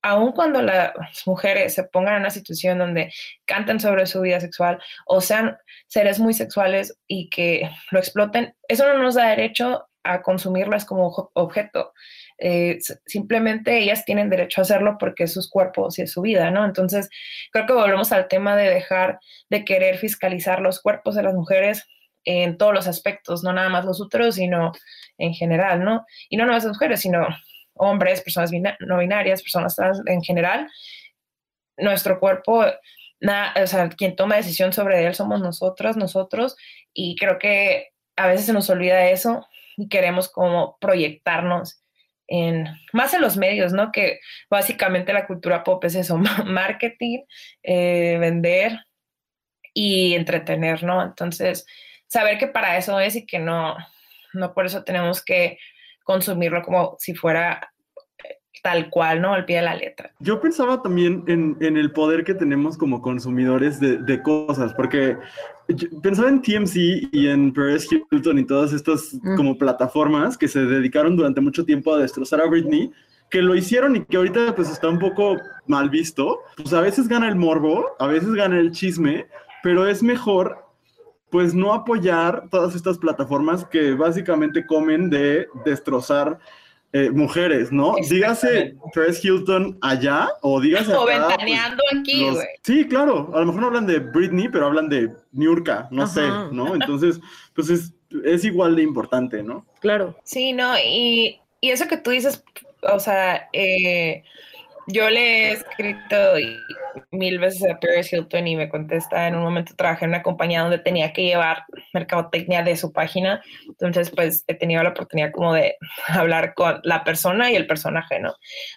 aun cuando las mujeres se pongan en una situación donde canten sobre su vida sexual o sean seres muy sexuales y que lo exploten, eso no nos da derecho a consumirlas como objeto. Eh, simplemente ellas tienen derecho a hacerlo porque es sus cuerpos y es su vida, ¿no? Entonces, creo que volvemos al tema de dejar de querer fiscalizar los cuerpos de las mujeres en todos los aspectos, no nada más los úteros, sino en general, ¿no? Y no nada más mujeres, sino hombres, personas no binarias, personas trans en general. Nuestro cuerpo, o sea, quien toma decisión sobre él somos nosotras, nosotros, y creo que a veces se nos olvida eso y queremos como proyectarnos en, más en los medios, ¿no? Que básicamente la cultura pop es eso, marketing, eh, vender y entretener, ¿no? Entonces, saber que para eso es y que no, no por eso tenemos que consumirlo como si fuera eh, tal cual, ¿no? Al pie de la letra. Yo pensaba también en, en el poder que tenemos como consumidores de, de cosas, porque pensaba en TMC y en Perez Hilton y todas estas mm. como plataformas que se dedicaron durante mucho tiempo a destrozar a Britney, que lo hicieron y que ahorita pues está un poco mal visto, pues a veces gana el morbo, a veces gana el chisme, pero es mejor pues no apoyar todas estas plataformas que básicamente comen de destrozar eh, mujeres, ¿no? Dígase Paris Hilton allá o dígase O pues, ventaneando aquí, güey. Sí, claro. A lo mejor no hablan de Britney, pero hablan de Niurka, no sé, ¿no? Entonces, pues es, es, igual de importante, ¿no? Claro. Sí, no, y, y eso que tú dices, o sea, eh, yo le he escrito mil veces a Paris Hilton y me contesta. En un momento trabajé en una compañía donde tenía que llevar mercadotecnia de su página. Entonces, pues he tenido la oportunidad como de hablar con la persona y el personaje, ¿no?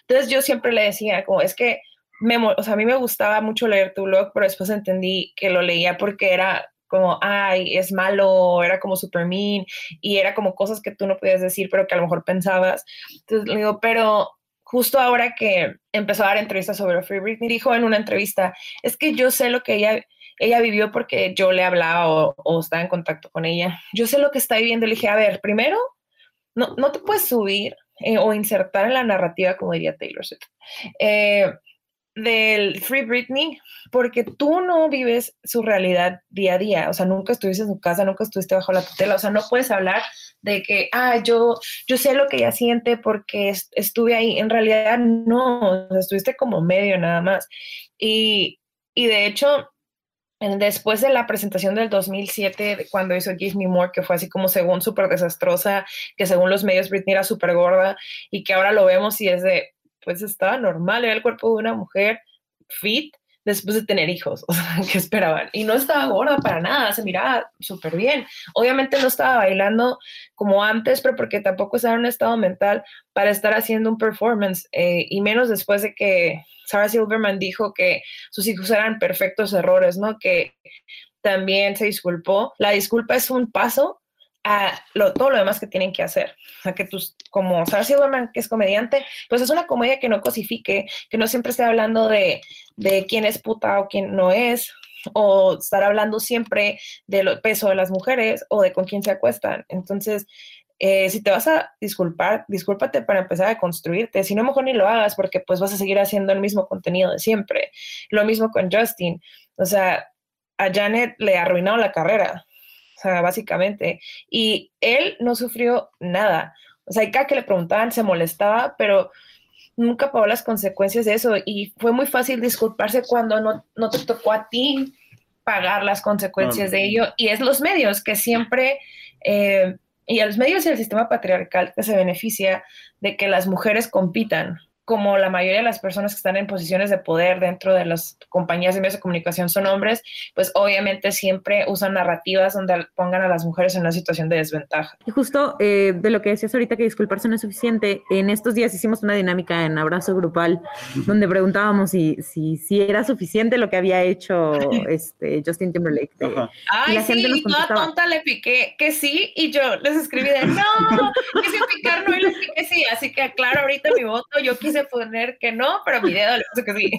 Entonces yo siempre le decía, como es que, me, o sea, a mí me gustaba mucho leer tu blog, pero después entendí que lo leía porque era como, ay, es malo, era como super mean, y era como cosas que tú no podías decir, pero que a lo mejor pensabas. Entonces le digo, pero justo ahora que empezó a dar entrevistas sobre Free Britney, dijo en una entrevista, es que yo sé lo que ella, ella vivió porque yo le hablaba o, estaba en contacto con ella. Yo sé lo que está viviendo. Le dije, a ver, primero, no, no te puedes subir eh, o insertar en la narrativa, como diría Taylor Swift. Eh, del Free Britney porque tú no vives su realidad día a día, o sea, nunca estuviste en su casa, nunca estuviste bajo la tutela, o sea, no puedes hablar de que, ah, yo, yo sé lo que ella siente porque estuve ahí, en realidad no, estuviste como medio nada más. Y, y de hecho, después de la presentación del 2007, cuando hizo Give Me More, que fue así como según súper desastrosa, que según los medios Britney era súper gorda y que ahora lo vemos y es de, pues estaba normal, era el cuerpo de una mujer fit después de tener hijos, o sea, que esperaban. Y no estaba gorda para nada, se miraba súper bien. Obviamente no estaba bailando como antes, pero porque tampoco estaba en un estado mental para estar haciendo un performance, eh, y menos después de que Sarah Silverman dijo que sus hijos eran perfectos errores, ¿no? Que también se disculpó. La disculpa es un paso a lo, todo lo demás que tienen que hacer. Que tus, como Sarah Silverman, que es comediante, pues es una comedia que no cosifique, que no siempre esté hablando de, de quién es puta o quién no es, o estar hablando siempre del peso de las mujeres o de con quién se acuestan. Entonces, eh, si te vas a disculpar, discúlpate para empezar a construirte. Si no, mejor ni lo hagas porque pues vas a seguir haciendo el mismo contenido de siempre. Lo mismo con Justin. O sea, a Janet le arruinado la carrera sea, básicamente. Y él no sufrió nada. O sea, y cada que le preguntaban se molestaba, pero nunca pagó las consecuencias de eso y fue muy fácil disculparse cuando no, no te tocó a ti pagar las consecuencias de ello y es los medios que siempre... Eh, y a los medios y al sistema patriarcal que se beneficia de que las mujeres compitan como la mayoría de las personas que están en posiciones de poder dentro de las compañías de medios de comunicación son hombres, pues obviamente siempre usan narrativas donde pongan a las mujeres en una situación de desventaja. Y justo eh, de lo que decías ahorita que disculparse no es suficiente, en estos días hicimos una dinámica en abrazo grupal donde preguntábamos si, si, si era suficiente lo que había hecho este, Justin Timberlake. Ay, sí, toda tonta le piqué que sí y yo les escribí de no, quise picar no y les piqué sí, así que claro, ahorita mi voto, yo quise poner que no, pero mi dedo le puso que sí.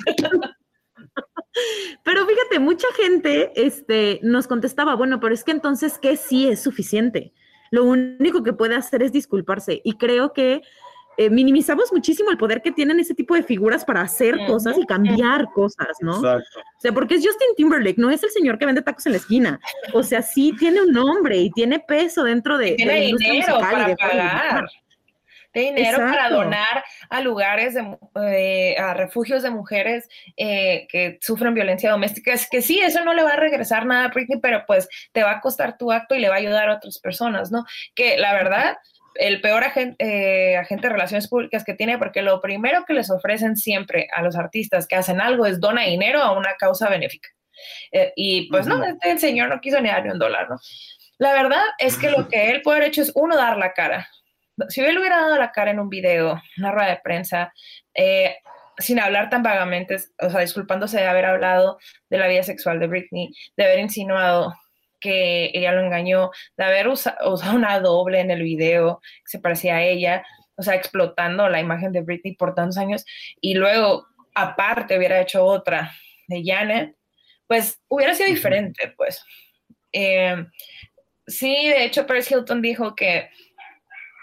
Pero fíjate, mucha gente este, nos contestaba, bueno, pero es que entonces, ¿qué sí es suficiente? Lo único que puede hacer es disculparse. Y creo que eh, minimizamos muchísimo el poder que tienen ese tipo de figuras para hacer cosas y cambiar cosas, ¿no? Exacto. O sea, porque es Justin Timberlake, no es el señor que vende tacos en la esquina. O sea, sí tiene un nombre y tiene peso dentro de... tiene dinero para pagar dinero para donar a lugares, de, eh, a refugios de mujeres eh, que sufren violencia doméstica. Es que sí, eso no le va a regresar nada a Britney, pero pues te va a costar tu acto y le va a ayudar a otras personas, ¿no? Que la verdad, el peor agente, eh, agente de relaciones públicas que tiene, porque lo primero que les ofrecen siempre a los artistas que hacen algo es dona dinero a una causa benéfica. y pues no, este señor no quiso ni darle un dólar, ¿no? La verdad es que lo que él puede haber hecho es, uno, dar la cara si él hubiera dado la cara en un video, una rueda de prensa, eh, sin hablar tan vagamente, o sea, disculpándose de haber hablado de la vida sexual de Britney, de haber insinuado que ella lo engañó, de haber usado una doble en el video que se parecía a ella, o sea, explotando la imagen de Britney por tantos años, y luego, aparte, hubiera hecho otra de Janet, pues hubiera sido diferente, pues. Eh, sí, de hecho, Paris Hilton dijo que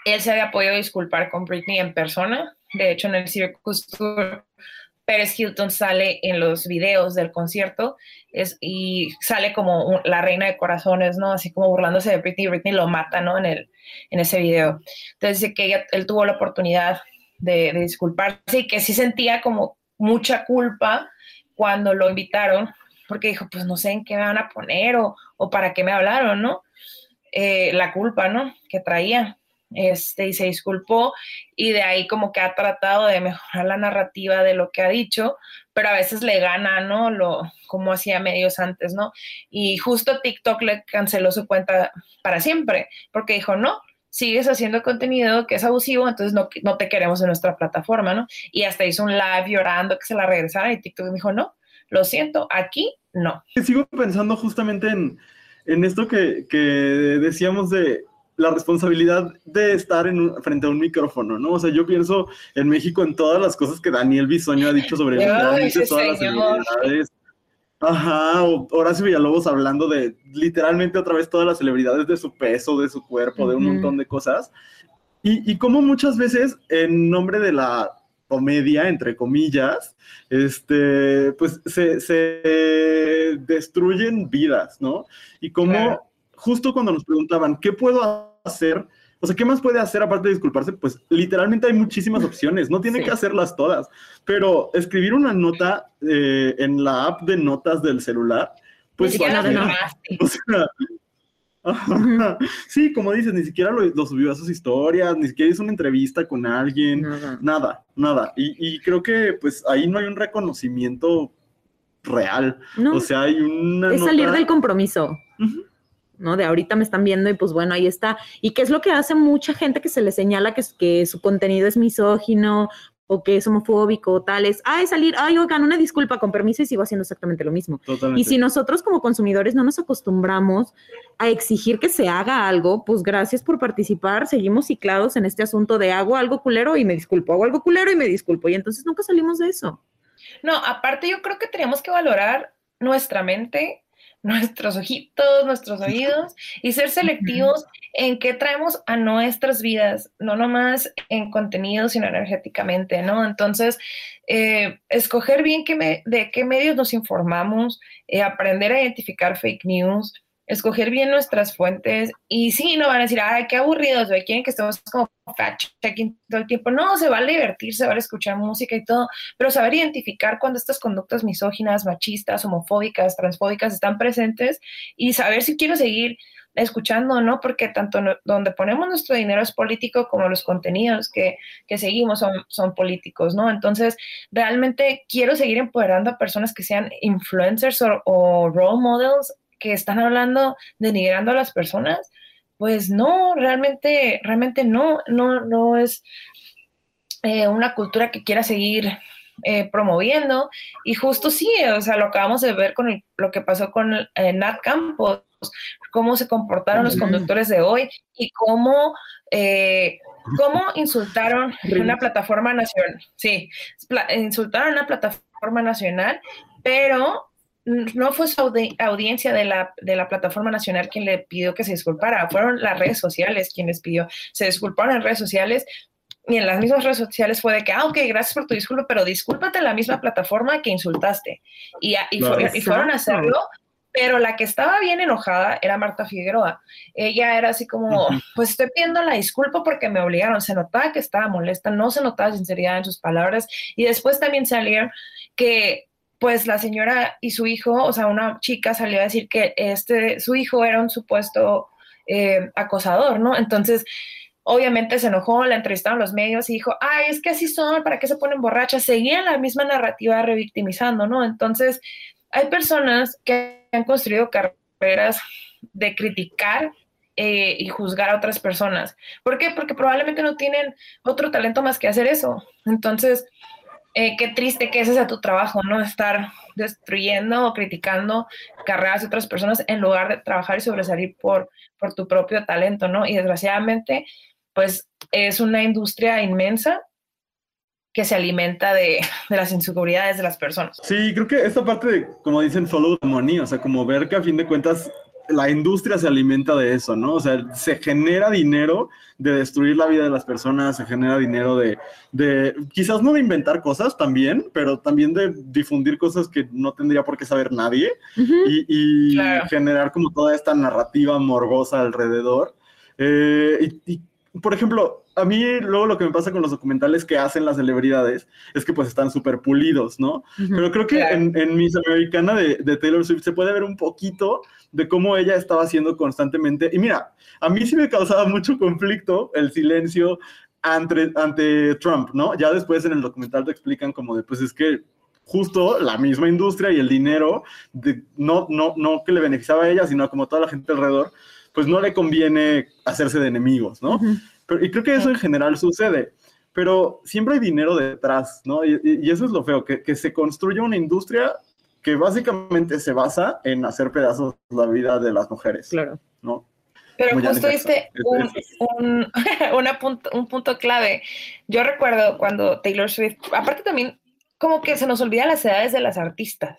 él se había podido disculpar con Britney en persona. De hecho, en el Circus Tour, Pérez Hilton sale en los videos del concierto y sale como la reina de corazones, ¿no? Así como burlándose de Britney. Britney lo mata, ¿no? En, el, en ese video. Entonces que él tuvo la oportunidad de, de disculparse y que sí sentía como mucha culpa cuando lo invitaron, porque dijo, pues no sé en qué me van a poner o, o para qué me hablaron, ¿no? Eh, la culpa, ¿no? Que traía este, y se disculpó y de ahí como que ha tratado de mejorar la narrativa de lo que ha dicho, pero a veces le gana, ¿no? Lo, como hacía medios antes, ¿no? Y justo TikTok le canceló su cuenta para siempre, porque dijo, no, sigues haciendo contenido que es abusivo, entonces no, no te queremos en nuestra plataforma, ¿no? Y hasta hizo un live llorando que se la regresara y TikTok dijo, no, lo siento, aquí no. Sigo pensando justamente en, en esto que, que decíamos de la responsabilidad de estar en frente a un micrófono, ¿no? O sea, yo pienso en México en todas las cosas que Daniel Bisoño ha dicho sobre literalmente todas las celebridades. Ajá, Horacio Villalobos hablando de literalmente otra vez todas las celebridades de su peso, de su cuerpo, de un montón de cosas. Y, y como muchas veces, en nombre de la comedia, entre comillas, este, pues se, se destruyen vidas, ¿no? Y como justo cuando nos preguntaban, ¿qué puedo hacer? O sea, ¿qué más puede hacer aparte de disculparse? Pues literalmente hay muchísimas opciones, no tiene que hacerlas todas, pero escribir una nota eh, en la app de notas del celular, pues... o sea, Sí, como dices, ni siquiera lo, subió a sus historias, ni siquiera hizo una entrevista con alguien, nada, nada. Y, creo que pues ahí no hay un reconocimiento real. O sea, hay una... Es salir del compromiso. ¿No? De ahorita me están viendo y pues bueno, ahí está. ¿Y qué es lo que hace mucha gente que se le señala que, que su contenido es misógino o que es homofóbico o tal? Es, ay, salir, ay, oigan, una disculpa, con permiso y sigo haciendo exactamente lo mismo. Y si nosotros como consumidores no nos acostumbramos a exigir que se haga algo, pues gracias por participar, seguimos ciclados en este asunto de hago algo culero y me disculpo, hago algo culero y me disculpo, y entonces nunca salimos de eso. No, aparte yo creo que tenemos que valorar nuestra mente nuestros ojitos, nuestros oídos y ser selectivos en qué traemos a nuestras vidas, no nomás en contenido, sino energéticamente, ¿no? Entonces, eh, escoger bien qué me, de qué medios nos informamos, eh, aprender a identificar fake news, escoger bien nuestras fuentes y sí, no van a decir, ay, qué aburridos, güey, quieren que estemos como fact-checking todo el tiempo. No, se vale divertir, se vale escuchar música y todo, pero saber identificar cuando estas conductas misóginas, machistas, homofóbicas, transfóbicas están presentes y saber si quiero seguir escuchando, ¿no? Porque tanto donde ponemos nuestro dinero es político como los contenidos que, seguimos son, son políticos, ¿no? Entonces, realmente quiero seguir empoderando a personas que sean influencers o, o role models que están hablando denigrando a las personas, pues no, realmente, realmente no, no, no es eh, una cultura que quiera seguir eh, promoviendo. Y justo sí, o sea, lo acabamos de ver con lo que pasó con eh, Nat Campos, cómo se comportaron los conductores de hoy y cómo, cómo insultaron una plataforma nacional. Sí, insultaron una plataforma nacional, pero no fue su audiencia de la, de la, plataforma nacional quien le pidió que se disculpara, fueron las redes sociales quienes pidió, se disculparon en redes sociales y en las mismas redes sociales fue de que, ah, ok, gracias por tu disculpa, pero discúlpate en la misma plataforma que insultaste. Y, y, fueron a hacerlo, pero la que estaba bien enojada era Marta Figueroa. Ella era así como, pues estoy pidiendo la disculpa porque me obligaron. Se notaba que estaba molesta, no se notaba sinceridad en sus palabras. Y después también salieron que pues la señora y su hijo, o sea, una chica salió a decir que este, su hijo era un supuesto eh, acosador, ¿no? Entonces, obviamente se enojó, la entrevistaron los medios y dijo, ay, es que así son, ¿para qué se ponen borrachas? Seguían la misma narrativa revictimizando, ¿no? Entonces, hay personas que han construido carreras de criticar eh, y juzgar a otras personas. ¿Por qué? Porque probablemente no tienen otro talento más que hacer eso. Entonces, eh, qué triste que ese sea tu trabajo, ¿no? Estar destruyendo o criticando carreras de otras personas en lugar de trabajar y sobresalir por, por tu propio talento, ¿no? Y desgraciadamente, pues es una industria inmensa que se alimenta de, de, las inseguridades de las personas. Sí, creo que esta parte de, como dicen, the money, o sea, como ver que a fin de cuentas la industria se alimenta de eso, ¿no? O sea, se genera dinero de destruir la vida de las personas, se genera dinero de, de quizás no de inventar cosas también, pero también de difundir cosas que no tendría por qué saber nadie y, generar como toda esta narrativa morbosa alrededor. Eh, y, por ejemplo, a mí luego lo que me pasa con los documentales que hacen las celebridades es que pues están súper pulidos, ¿no? Pero creo que en, en Miss Americana de, de, Taylor Swift se puede ver un poquito de cómo ella estaba haciendo constantemente. Y mira, a mí sí me causaba mucho conflicto el silencio ante, ante Trump, ¿no? Ya después en el documental te explican como de, pues es que justo la misma industria y el dinero, de, no, no, no que le beneficiaba a ella, sino como toda la gente alrededor, pues no le conviene hacerse de enemigos, ¿no? Pero, y creo que eso en general sucede, pero siempre hay dinero detrás, ¿no? Y, y eso es lo feo, que, que se construye una industria que básicamente se basa en hacer pedazos la vida de las mujeres. Claro. ¿no? Pero justo este, un, un, punto, un punto clave. Yo recuerdo cuando Taylor Swift, aparte también, como que se nos olvidan las edades de las artistas.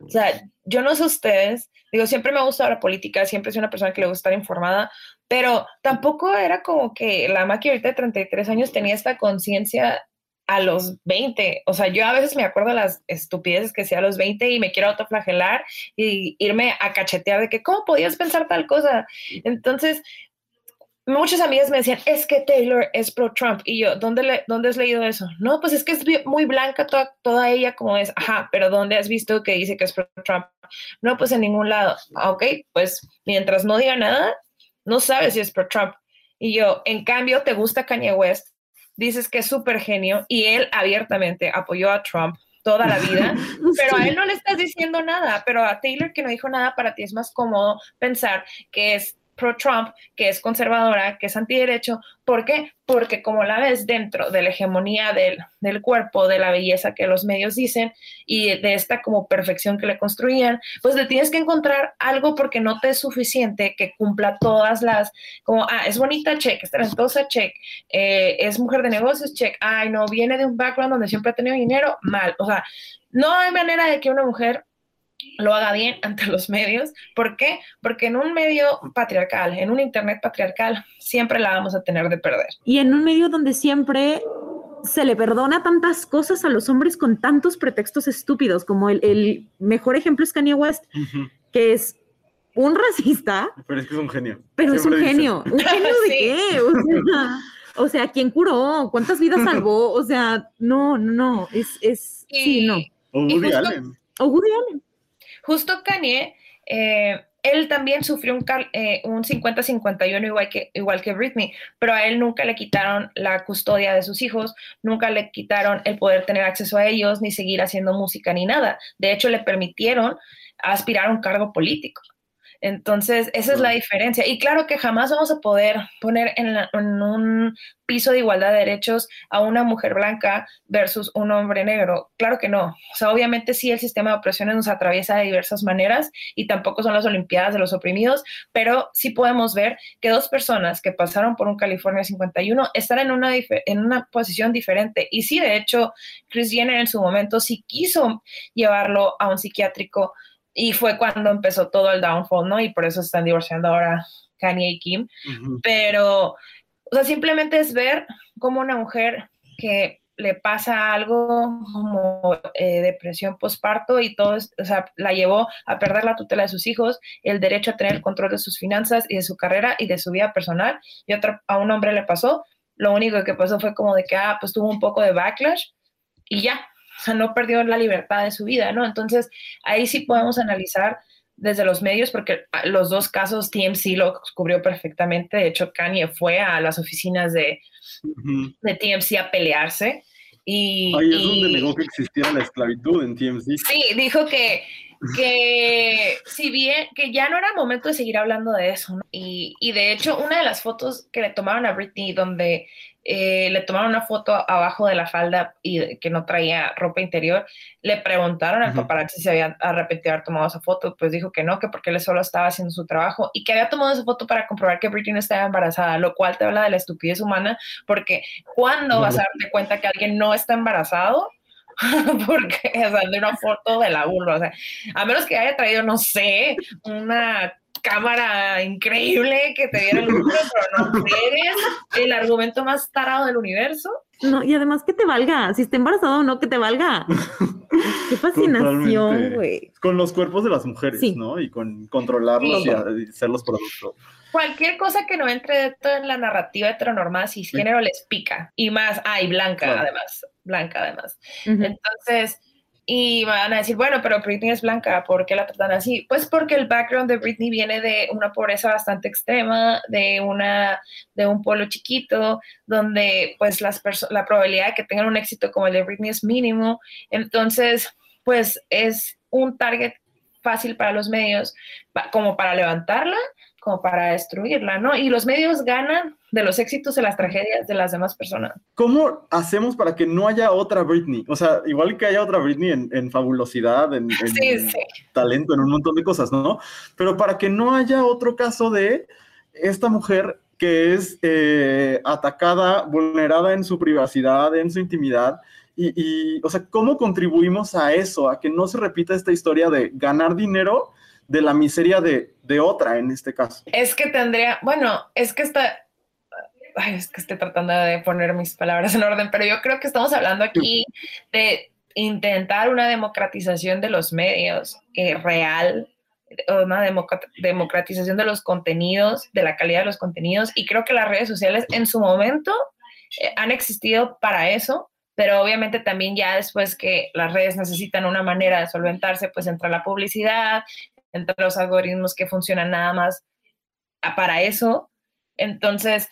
O sea, yo no sé ustedes, digo, siempre me ha gustado la política, siempre soy una persona que le gusta estar informada, pero tampoco era como que la máquina ahorita de 33 años tenía esta conciencia a los 20. O sea, yo a veces me acuerdo de las estupideces que hacía a los 20 y me quiero autoflagelar y irme a cachetear de que, ¿cómo podías pensar tal cosa? Entonces, muchas amigas me decían, es que Taylor es pro-Trump. Y yo, ¿dónde, le, ¿dónde has leído eso? No, pues es que es muy blanca toda, toda ella como es. Ajá, pero ¿dónde has visto que dice que es pro-Trump? No, pues en ningún lado. Ah, ok, pues mientras no diga nada, no sabes si es pro-Trump. Y yo, en cambio, te gusta Kanye West, dices que es súper genio y él abiertamente apoyó a Trump toda la vida, pero a él no le estás diciendo nada, pero a Taylor que no dijo nada, para ti es más cómodo pensar que es pro-Trump, que es conservadora, que es antiderecho. ¿Por qué? Porque como la ves dentro de la hegemonía del, del, cuerpo, de la belleza que los medios dicen y de esta como perfección que le construían, pues le tienes que encontrar algo porque no te es suficiente que cumpla todas las, como, ah, es bonita, check, es talentosa, check, eh, es mujer de negocios, check, ay, no, viene de un background donde siempre ha tenido dinero, mal. O sea, no hay manera de que una mujer lo haga bien ante los medios. ¿Por qué? Porque en un medio patriarcal, en un Internet patriarcal, siempre la vamos a tener de perder. Y en un medio donde siempre se le perdona tantas cosas a los hombres con tantos pretextos estúpidos, como el, mejor ejemplo es Kanye West, que es un racista. Pero es que es un genio. Pero es un genio. ¿Un genio de qué? O sea, ¿quién curó? ¿Cuántas vidas salvó? O sea, no, no, no. Es, es, sí, no. O Woody Allen. O Woody Allen. Justo Kanye, eh, él también sufrió un, eh, un 50-51 igual que, igual que Britney, pero a él nunca le quitaron la custodia de sus hijos, nunca le quitaron el poder tener acceso a ellos, ni seguir haciendo música, ni nada. De hecho, le permitieron aspirar a un cargo político. Entonces, esa es la diferencia. Y claro que jamás vamos a poder poner en, un piso de igualdad de derechos a una mujer blanca versus un hombre negro. Claro que no. O sea, obviamente sí, el sistema de opresiones nos atraviesa de diversas maneras y tampoco son las Olimpiadas de los oprimidos, pero sí podemos ver que dos personas que pasaron por un California 51 están en una, en una posición diferente. Y sí, de hecho, Chris Jenner en su momento sí quiso llevarlo a un psiquiátrico y fue cuando empezó todo el downfall, ¿no? Y por eso están divorciando ahora Kanye y Kim. Pero, o sea, simplemente es ver cómo una mujer que le pasa algo como eh, depresión postparto y todo, o sea, la llevó a perder la tutela de sus hijos, el derecho a tener el control de sus finanzas y de su carrera y de su vida personal, y otro, a un hombre le pasó, lo único que pasó fue como de que, ah, pues tuvo un poco de backlash y ya, o sea, no perdió la libertad de su vida, ¿no? Entonces, ahí sí podemos analizar desde los medios, porque los dos casos TMC lo cubrió perfectamente. De hecho, Kanye fue a las oficinas de, de TMC a pelearse. Y, ahí es donde negó que existiera la esclavitud en TMC. Sí, dijo que, que si bien, que ya no era momento de seguir hablando de eso. ¿no? Y, y de hecho, una de las fotos que le tomaron a Britney, donde eh, le tomaron una foto abajo de la falda y que no traía ropa interior. Le preguntaron al paparazzi si se había arrepentido de haber tomado esa foto, pues dijo que no, que porque él solo estaba haciendo su trabajo y que había tomado esa foto para comprobar que Britney estaba embarazada, lo cual te habla de la estupidez humana, porque ¿cuándo vas a darte cuenta que alguien no está embarazado? porque o sea, de una foto de la burla, o sea, a menos que haya traído, no sé, una cámara increíble que te diera el número, pero no eres el argumento más tarado del universo. No, y además que te valga, si está embarazado o no, que te valga. Qué fascinación, güey. Con los cuerpos de las mujeres, ¿no? Y con controlarlos y, ser los productos. Cualquier cosa que no entre en la narrativa heteronormada género les pica. Y más, ay, blanca además, blanca además. Entonces, y van a decir, bueno, pero Britney es blanca, ¿por qué la tratan así? Pues porque el background de Britney viene de una pobreza bastante extrema, de, una, de un pueblo chiquito, donde pues las la probabilidad de que tengan un éxito como el de Britney es mínimo. Entonces, pues es un target fácil para los medios, como para levantarla, como para destruirla, ¿no? Y los medios ganan de los éxitos de las tragedias de las demás personas. ¿Cómo hacemos para que no haya otra Britney? O sea, igual que haya otra Britney en, fabulosidad, en, talento, en un montón de cosas, ¿no? Pero para que no haya otro caso de esta mujer que es eh, atacada, vulnerada en su privacidad, en su intimidad. Y, y, o sea, ¿cómo contribuimos a eso? A que no se repita esta historia de ganar dinero de la miseria de, de otra en este caso. Es que tendría, bueno, es que está, ay, es que estoy tratando de poner mis palabras en orden, pero yo creo que estamos hablando aquí de intentar una democratización de los medios eh, real, una democratización de los contenidos, de la calidad de los contenidos, y creo que las redes sociales en su momento eh, han existido para eso, pero obviamente también ya después que las redes necesitan una manera de solventarse, pues entra la publicidad, entre los algoritmos que funcionan nada más para eso. Entonces,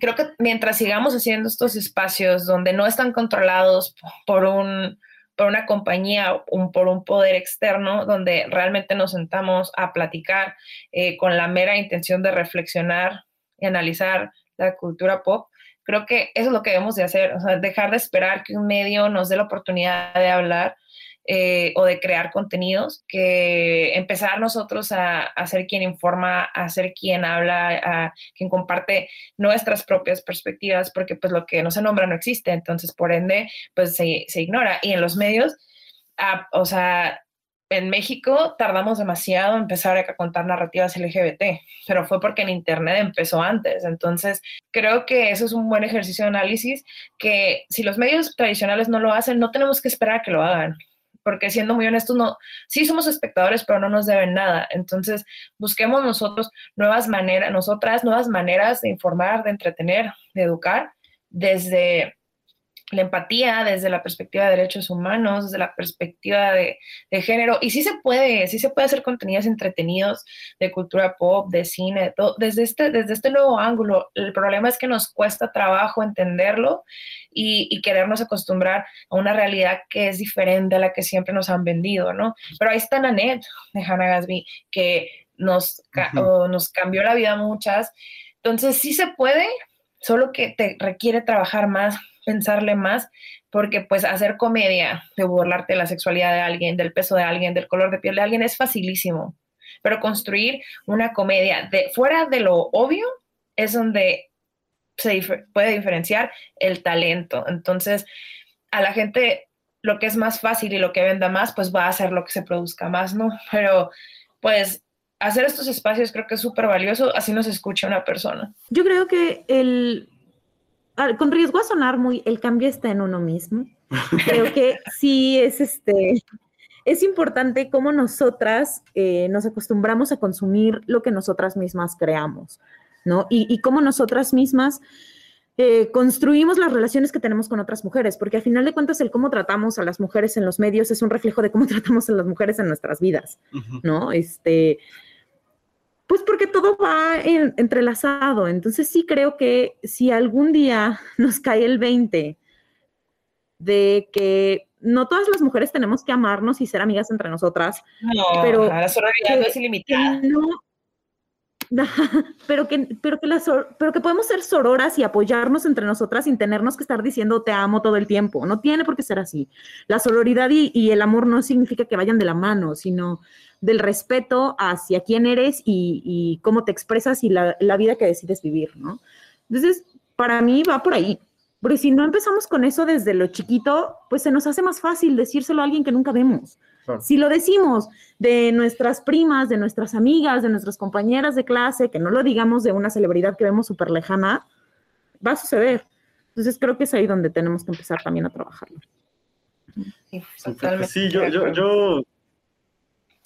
creo que mientras sigamos haciendo estos espacios donde no están controlados por un por una compañía, o por un poder externo, donde realmente nos sentamos a platicar eh, con la mera intención de reflexionar y analizar la cultura pop, creo que eso es lo que debemos de hacer, o sea, dejar de esperar que un medio nos dé la oportunidad de hablar eh, o de crear contenidos, que empezar nosotros a, a, ser quien informa, a ser quien habla, a quien comparte nuestras propias perspectivas, porque pues lo que no se nombra no existe, entonces por ende pues se, ignora. Y en los medios, o sea, en México tardamos demasiado en empezar a contar narrativas LGBT, pero fue porque en Internet empezó antes. Entonces, creo que eso es un buen ejercicio de análisis que si los medios tradicionales no lo hacen, no tenemos que esperar a que lo hagan porque siendo muy honestos, no, sí somos espectadores, pero no nos deben nada. Entonces, busquemos nosotros nuevas maneras, nosotras nuevas maneras de informar, de entretener, de educar, desde la empatía desde la perspectiva de derechos humanos, desde la perspectiva de, género. Y sí se puede, sí se puede hacer contenidos entretenidos de cultura pop, de cine, todo, desde, este, desde este nuevo ángulo. El problema es que nos cuesta trabajo entenderlo y, querernos acostumbrar a una realidad que es diferente a la que siempre nos han vendido, ¿no? Pero ahí está Nanette de Hannah Gatsby, que nos, nos cambió la vida a muchas. Entonces sí se puede, solo que te requiere trabajar más pensarle más, porque pues hacer comedia, de burlarte de la sexualidad de alguien, del peso de alguien, del color de piel de alguien, es facilísimo. Pero construir una comedia de fuera de lo obvio es donde se puede diferenciar el talento. Entonces, a la gente lo que es más fácil y lo que venda más, pues va a ser lo que se produzca más, ¿no? Pero pues hacer estos espacios creo que es súper valioso, así nos escucha una persona. Yo creo que el con riesgo a sonar muy, el cambio está en uno mismo. Creo que sí es este, es importante cómo nosotras eh, nos acostumbramos a consumir lo que nosotras mismas creamos, ¿no? Y, y cómo nosotras mismas eh, construimos las relaciones que tenemos con otras mujeres, porque al final de cuentas el cómo tratamos a las mujeres en los medios es un reflejo de cómo tratamos a las mujeres en nuestras vidas, ¿no? Este, pues porque todo va entrelazado. Entonces sí creo que si algún día nos cae el 20 de que no todas las mujeres tenemos que amarnos y ser amigas entre nosotras, no, pero la no es ilimitada. pero que, pero, que pero que podemos ser sororas y apoyarnos entre nosotras sin tenernos que estar diciendo te amo todo el tiempo. No tiene por qué ser así. La sororidad y, y el amor no significa que vayan de la mano, sino del respeto hacia quién eres y, cómo te expresas y la, vida que decides vivir, ¿no? Entonces, para mí va por ahí. Porque si no empezamos con eso desde lo chiquito, pues se nos hace más fácil decírselo a alguien que nunca vemos. Si lo decimos de nuestras primas, de nuestras amigas, de nuestras compañeras de clase, que no lo digamos de una celebridad que vemos súper lejana, va a suceder. Entonces creo que es ahí donde tenemos que empezar también a trabajarlo. Sí, Sí, yo, yo, yo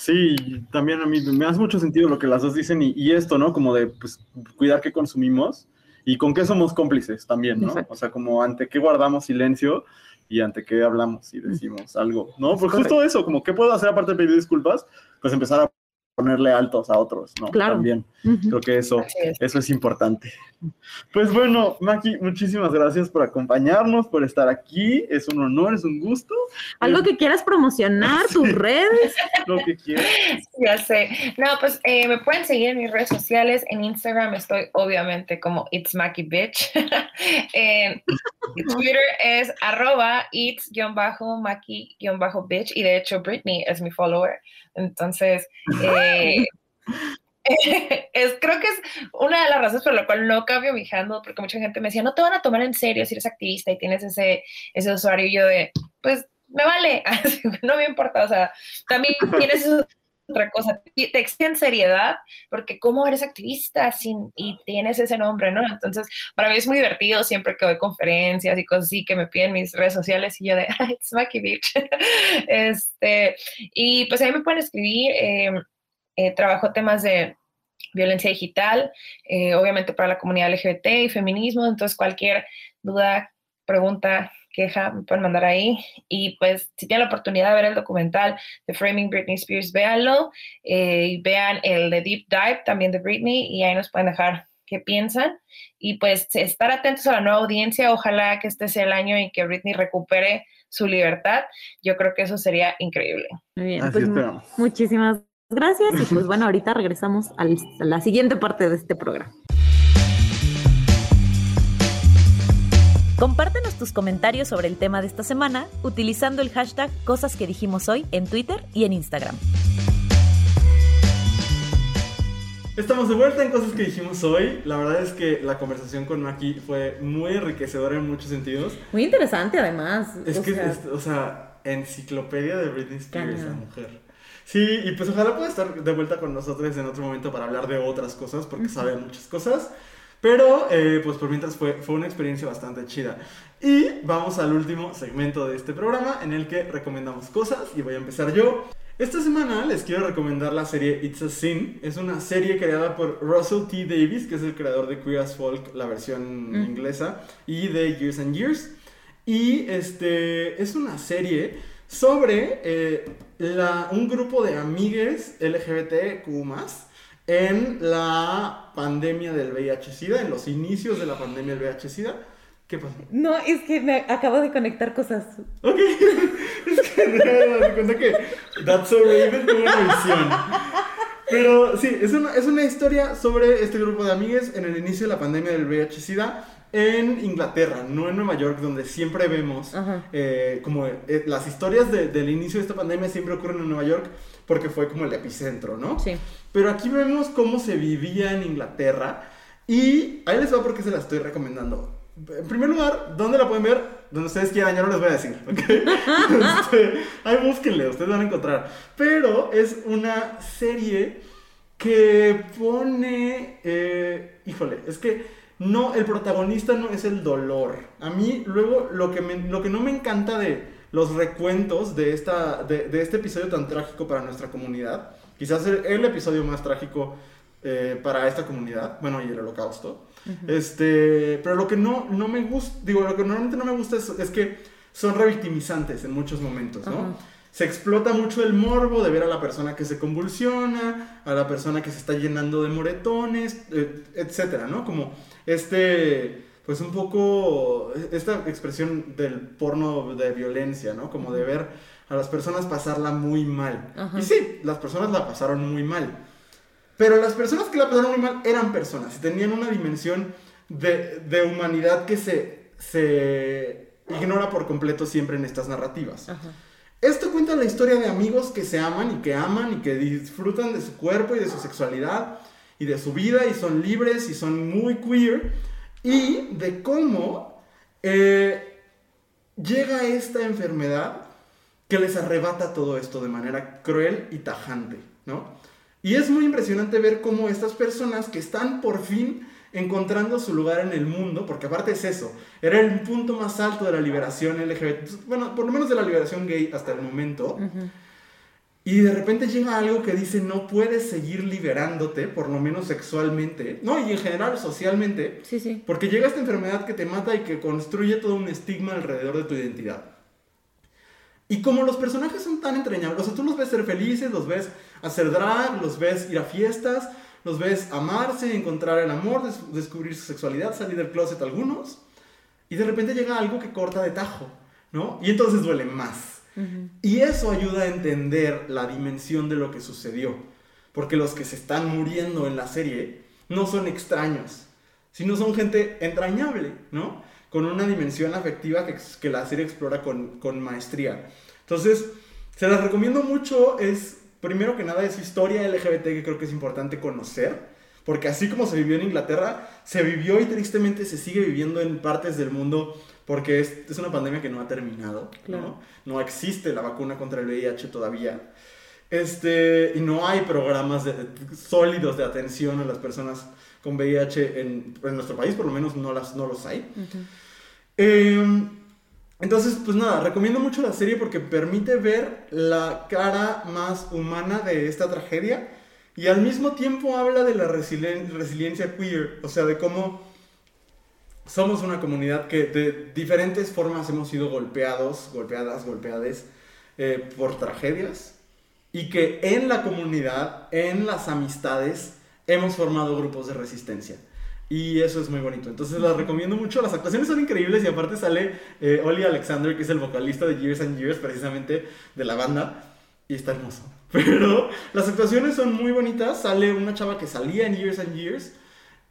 Sí, también a mí me hace mucho sentido lo que las dos dicen y, esto, ¿no? Como de pues, cuidar qué consumimos y con qué somos cómplices también, ¿no? O sea, como ante qué guardamos silencio y ante qué hablamos y decimos algo, ¿no? Pues justo eso, como qué puedo hacer aparte de pedir disculpas, pues empezar a ponerle altos a otros, ¿no? Claro. También. Creo que eso, eso es importante. Pues bueno, Maki, muchísimas gracias por acompañarnos, por estar aquí. Es un honor, es un gusto. Algo que quieras promocionar, tus redes. Lo que quieras. Ya sé. No, pues eh, me pueden seguir en mis redes sociales. En Instagram estoy obviamente como It's Maki Bitch. en Twitter es arroba it's-maki-bitch. Y de hecho, Britney es mi follower. Entonces, eh, es, creo que es una de las razones por la cual no cambio mi handle, porque mucha gente me decía, no te van a tomar en serio si eres activista y tienes ese, ese usuario. Y yo de, pues me vale, no me importa, o sea, también tienes otra cosa, te exigen seriedad, porque cómo eres activista sin, y tienes ese nombre, ¿no? Entonces, para mí es muy divertido siempre que doy conferencias y cosas así que me piden mis redes sociales y yo de, it's Mackie Beach. este, y pues ahí me pueden escribir, eh, eh, trabajo temas de violencia digital, eh, obviamente para la comunidad LGBT y feminismo, entonces cualquier duda, pregunta, queja, me pueden mandar ahí. Y pues si tienen la oportunidad de ver el documental de Framing Britney Spears, véanlo. Eh, y vean el de Deep Dive también de Britney y ahí nos pueden dejar qué piensan. Y pues estar atentos a la nueva audiencia. Ojalá que este sea el año en que Britney recupere su libertad. Yo creo que eso sería increíble. Muy bien, pues, muchísimas gracias. Y pues bueno, ahorita regresamos a la siguiente parte de este programa. Compártenos tus comentarios sobre el tema de esta semana utilizando el hashtag Cosas que dijimos hoy en Twitter y en Instagram. Estamos de vuelta en Cosas que dijimos hoy. La verdad es que la conversación con Maki fue muy enriquecedora en muchos sentidos. Muy interesante además. Es que, o sea, enciclopedia de Britney Spears, la mujer. Sí, y pues ojalá pueda estar de vuelta con nosotros en otro momento para hablar de otras cosas, porque sabe muchas cosas. Pero, eh, pues por mientras fue, fue una experiencia bastante chida. Y vamos al último segmento de este programa en el que recomendamos cosas y voy a empezar yo. Esta semana les quiero recomendar la serie It's a Sin. Es una serie creada por Russell T. Davis, que es el creador de Queer as Folk, la versión Mm. inglesa, y de Years and Years. Y este es una serie sobre eh, la- un grupo de amigues LGBTQ en la pandemia del VIH-Sida, en los inicios de la pandemia del VIH-Sida. ¿Qué pasó? No, es que me acabo de conectar cosas. Ok, es que me doy cuenta que That's So Raven tuvo una visión. Pero sí, es una, es una historia sobre este grupo de amigues en el inicio de la pandemia del VIH-Sida en Inglaterra, no en Nueva York, donde siempre vemos eh, como eh, las historias de- del inicio de esta pandemia siempre ocurren en Nueva York porque fue como el epicentro, ¿no? Sí. Pero aquí vemos cómo se vivía en Inglaterra y ahí les va porque se la estoy recomendando. En primer lugar, ¿dónde la pueden ver? Donde ustedes quieran, ya no les voy a decir, ¿ok? Este, ahí búsquenle, ustedes van a encontrar. Pero es una serie que pone... eh, híjole, es que no, el protagonista no es el dolor. A mí luego lo que, me- lo que no me encanta de los recuentos de, esta, de, de este episodio tan trágico para nuestra comunidad, quizás el, el episodio más trágico eh, para esta comunidad, bueno, y el holocausto, este, pero lo que no, no me gusta, digo, lo que normalmente no me gusta es, es que son revictimizantes en muchos momentos, ¿no? Se explota mucho el morbo de ver a la persona que se convulsiona, a la persona que se está llenando de moretones, eh, etcétera, ¿no? Como este, pues un poco, esta expresión del porno de violencia, ¿no? Como de ver a las personas pasarla muy mal. Y sí, las personas la pasaron muy mal. Pero las personas que la pasaron muy mal eran personas y tenían una dimensión de, de humanidad que se, se ignora por completo siempre en estas narrativas. Ajá. Esto cuenta la historia de amigos que se aman y que aman y que disfrutan de su cuerpo y de su sexualidad y de su vida y son libres y son muy queer y de cómo eh, llega esta enfermedad que les arrebata todo esto de manera cruel y tajante, ¿no? Y es muy impresionante ver cómo estas personas que están por fin encontrando su lugar en el mundo, porque aparte es eso, era el punto más alto de la liberación LGBT, bueno, por lo menos de la liberación gay hasta el momento, y de repente llega algo que dice no puedes seguir liberándote, por lo menos sexualmente, no, y en general socialmente, Sí, sí. porque llega esta enfermedad que te mata y que construye todo un estigma alrededor de tu identidad. Y como los personajes son tan entrañables, o sea, tú los ves ser felices, los ves hacer drag, los ves ir a fiestas, los ves amarse, encontrar el amor, des- descubrir su sexualidad, salir del closet algunos, y de repente llega algo que corta de tajo, ¿no? Y entonces duele más. Y eso ayuda a entender la dimensión de lo que sucedió. Porque los que se están muriendo en la serie no son extraños, sino son gente entrañable, ¿no? Con una dimensión afectiva que, que la serie explora con, con maestría. Entonces, se las recomiendo mucho. Es, primero que nada, es historia LGBT que creo que es importante conocer. Porque así como se vivió en Inglaterra, se vivió y tristemente se sigue viviendo en partes del mundo porque es, es una pandemia que no ha terminado, Claro. ¿no? No existe la vacuna contra el VIH todavía. Este, y no hay programas de- sólidos de atención a las personas con VIH en, en nuestro país, por lo menos no, las, no los hay. Eh, entonces, pues nada, recomiendo mucho la serie porque permite ver la cara más humana de esta tragedia y al mismo tiempo habla de la resilien- resiliencia queer, o sea, de cómo somos una comunidad que de diferentes formas hemos sido golpeados, golpeadas, golpeades eh, por tragedias y que en la comunidad, en las amistades, hemos formado grupos de resistencia. Y eso es muy bonito. Entonces las recomiendo mucho. Las actuaciones son increíbles y aparte sale eh, Oli Alexander, que es el vocalista de Years and Years, precisamente de la banda. Y está hermoso. Pero las actuaciones son muy bonitas. Sale una chava que salía en Years and Years,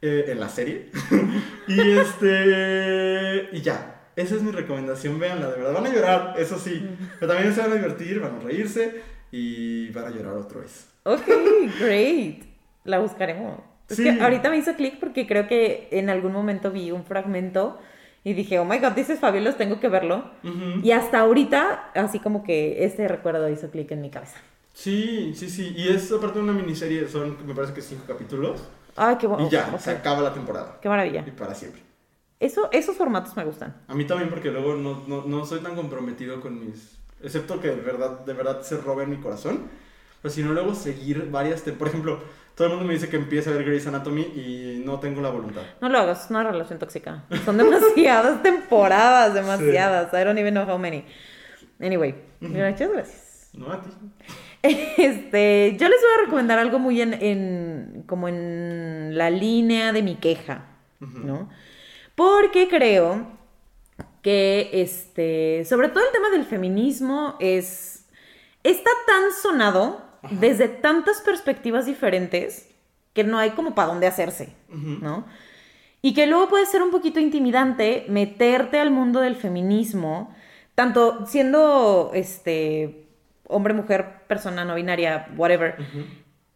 eh, en la serie. y este... Y ya. Esa es mi recomendación. Véanla, de verdad. Van a llorar, eso sí. Pero también se van a divertir, van a reírse y van a llorar otra vez. Ok, great. La buscaremos. Es Sí. que ahorita me hizo clic porque creo que en algún momento vi un fragmento y dije, oh my god, this is fabulous, tengo que verlo. Ujú. Y hasta ahorita, así como que este recuerdo hizo clic en mi cabeza. Sí, sí, sí. Y es aparte de una miniserie, son me parece que cinco capítulos. Ay, qué bueno. Y ya, se acaba la temporada. Qué maravilla. Y para siempre. Eso, esos formatos me gustan. A mí también porque luego no, no, no soy tan comprometido con mis... Excepto que de verdad, de verdad se robe mi corazón. Pero si no, luego seguir varias... Por ejemplo, todo el mundo me dice que empiece a ver Grey's Anatomy y no tengo la voluntad. No lo hagas, es una relación tóxica. Son demasiadas temporadas, demasiadas. I don't even know how many. Anyway, muchas gracias. No a ti. Este, yo les voy a recomendar algo muy en, en como en la línea de mi queja, ¿no? Porque creo que, este, sobre todo el tema del feminismo es, está tan sonado desde tantas perspectivas diferentes que no hay como para dónde hacerse, ¿no? Y que luego puede ser un poquito intimidante meterte al mundo del feminismo, tanto siendo, este, hombre, mujer, persona no binaria, whatever,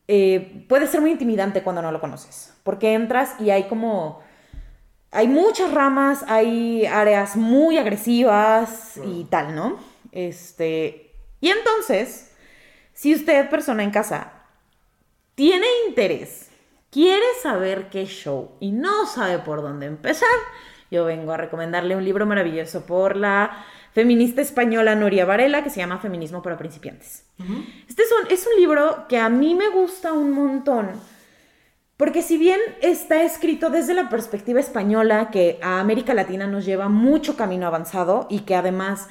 eh, puede ser muy intimidante cuando no lo conoces, porque entras y hay como, hay muchas ramas, hay áreas muy agresivas y tal, ¿no? Este, y entonces, si usted, persona en casa, tiene interés, quiere saber qué show y no sabe por dónde empezar, yo vengo a recomendarle un libro maravilloso por la feminista española Noria Varela que se llama Feminismo para principiantes. Este es un, es un libro que a mí me gusta un montón. Porque si bien está escrito desde la perspectiva española, que a América Latina nos lleva mucho camino avanzado y que además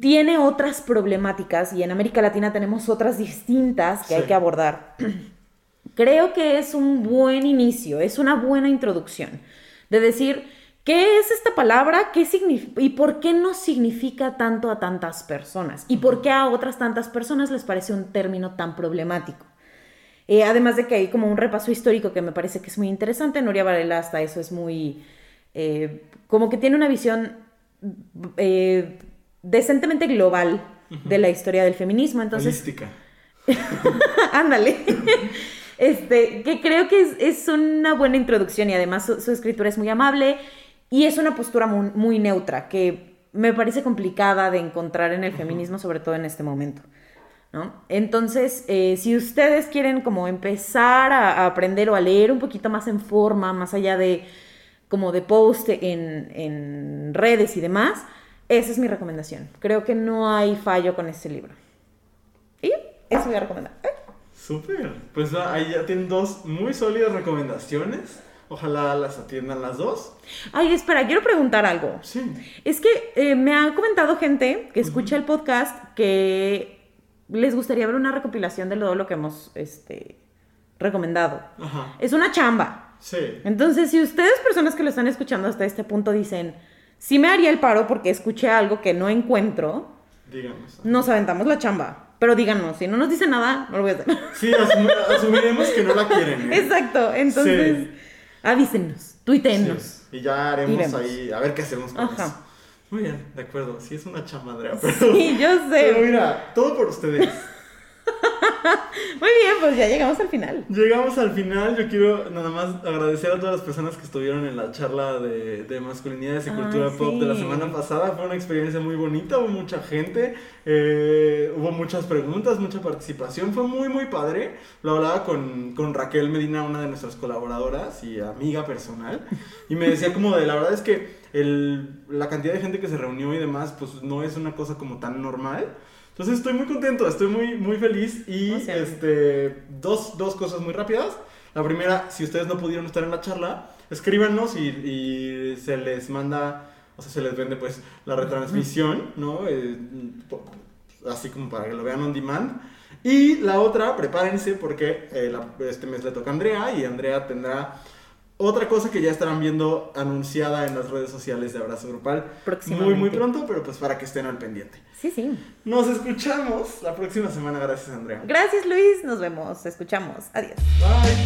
tiene otras problemáticas y en América Latina tenemos otras distintas que hay que abordar, creo que es un buen inicio, es una buena introducción de decir, ¿Qué es esta palabra? ¿Qué? ¿Y por qué no significa tanto a tantas personas? ¿Y por qué a otras tantas personas les parece un término tan problemático? Eh, además de que hay como un repaso histórico que me parece que es muy interesante. Nuria Varela hasta eso es muy... Eh, como que tiene una visión eh, decentemente global de la historia del feminismo. Entonces... Ándale. este, que creo que es, una buena introducción y además su escritura es muy amable y es una postura muy, neutra que me parece complicada de encontrar en el feminismo, sobre todo en este momento. ¿no? Entonces, eh, si ustedes quieren como empezar a, aprender o a leer un poquito más en forma, más allá de como de post en, en redes y demás, esa es mi recomendación. Creo que no hay fallo con este libro. Y eso voy a recomendar. Súper. Pues ahí ya tienen dos muy sólidas recomendaciones. Ojalá las atiendan las dos. Ay, espera, quiero preguntar algo. Sí. Es que eh, me ha comentado gente que escucha el podcast que les gustaría ver una recopilación de todo lo que hemos este, recomendado. Ajá. Es una chamba. Sí. Entonces, si ustedes, personas que lo están escuchando hasta este punto, dicen, sí me haría el paro porque escuché algo que no encuentro, díganos. Nos aventamos la chamba. Pero díganos, si no nos dice nada, no lo voy a hacer. Sí, asumiremos que no la quieren. ¿eh? Exacto, entonces... Sí. Avísenos, tuítenos. Y ya haremos ahí, a ver qué hacemos con Ajá. Eso. Muy bien, de acuerdo. Sí, es una chamadrea, pero. Sí, yo sé. Pero mira, todo por ustedes. Muy bien, pues ya llegamos al final. Llegamos al final. Yo quiero nada más agradecer a todas las personas que estuvieron en la charla de, de masculinidades y cultura pop de la semana pasada. Fue una experiencia muy bonita, hubo mucha gente, eh, hubo muchas preguntas, mucha participación. Fue muy, muy padre. Lo hablaba con, con Raquel Medina, una de nuestras colaboradoras y amiga personal. Y me decía como de la verdad es que el, la cantidad de gente que se reunió y demás, pues no es una cosa como tan normal. Entonces estoy muy contento, estoy muy, muy feliz y este, dos, dos cosas muy rápidas. La primera, si ustedes no pudieron estar en la charla, escríbanos y, y se les manda, o sea, se les vende pues la retransmisión, ¿no? Eh, así como para que lo vean on demand. Y la otra, prepárense porque eh, este mes le toca a Andrea y Andrea tendrá otra cosa que ya estarán viendo anunciada en las redes sociales de Abrazo Grupal. Muy, muy pronto, pero pues para que estén al pendiente. Sí, sí. Nos escuchamos la próxima semana. Gracias, Andrea. Gracias, Luis. Nos vemos. Escuchamos. Adiós. Bye.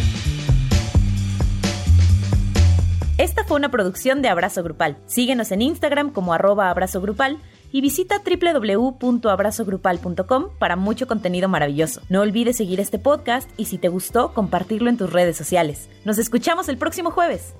Esta fue una producción de Abrazo Grupal. Síguenos en Instagram como arroba abrazo grupal y visita www.abrazogrupal.com para mucho contenido maravilloso. No olvides seguir este podcast y si te gustó, compartirlo en tus redes sociales. Nos escuchamos el próximo jueves.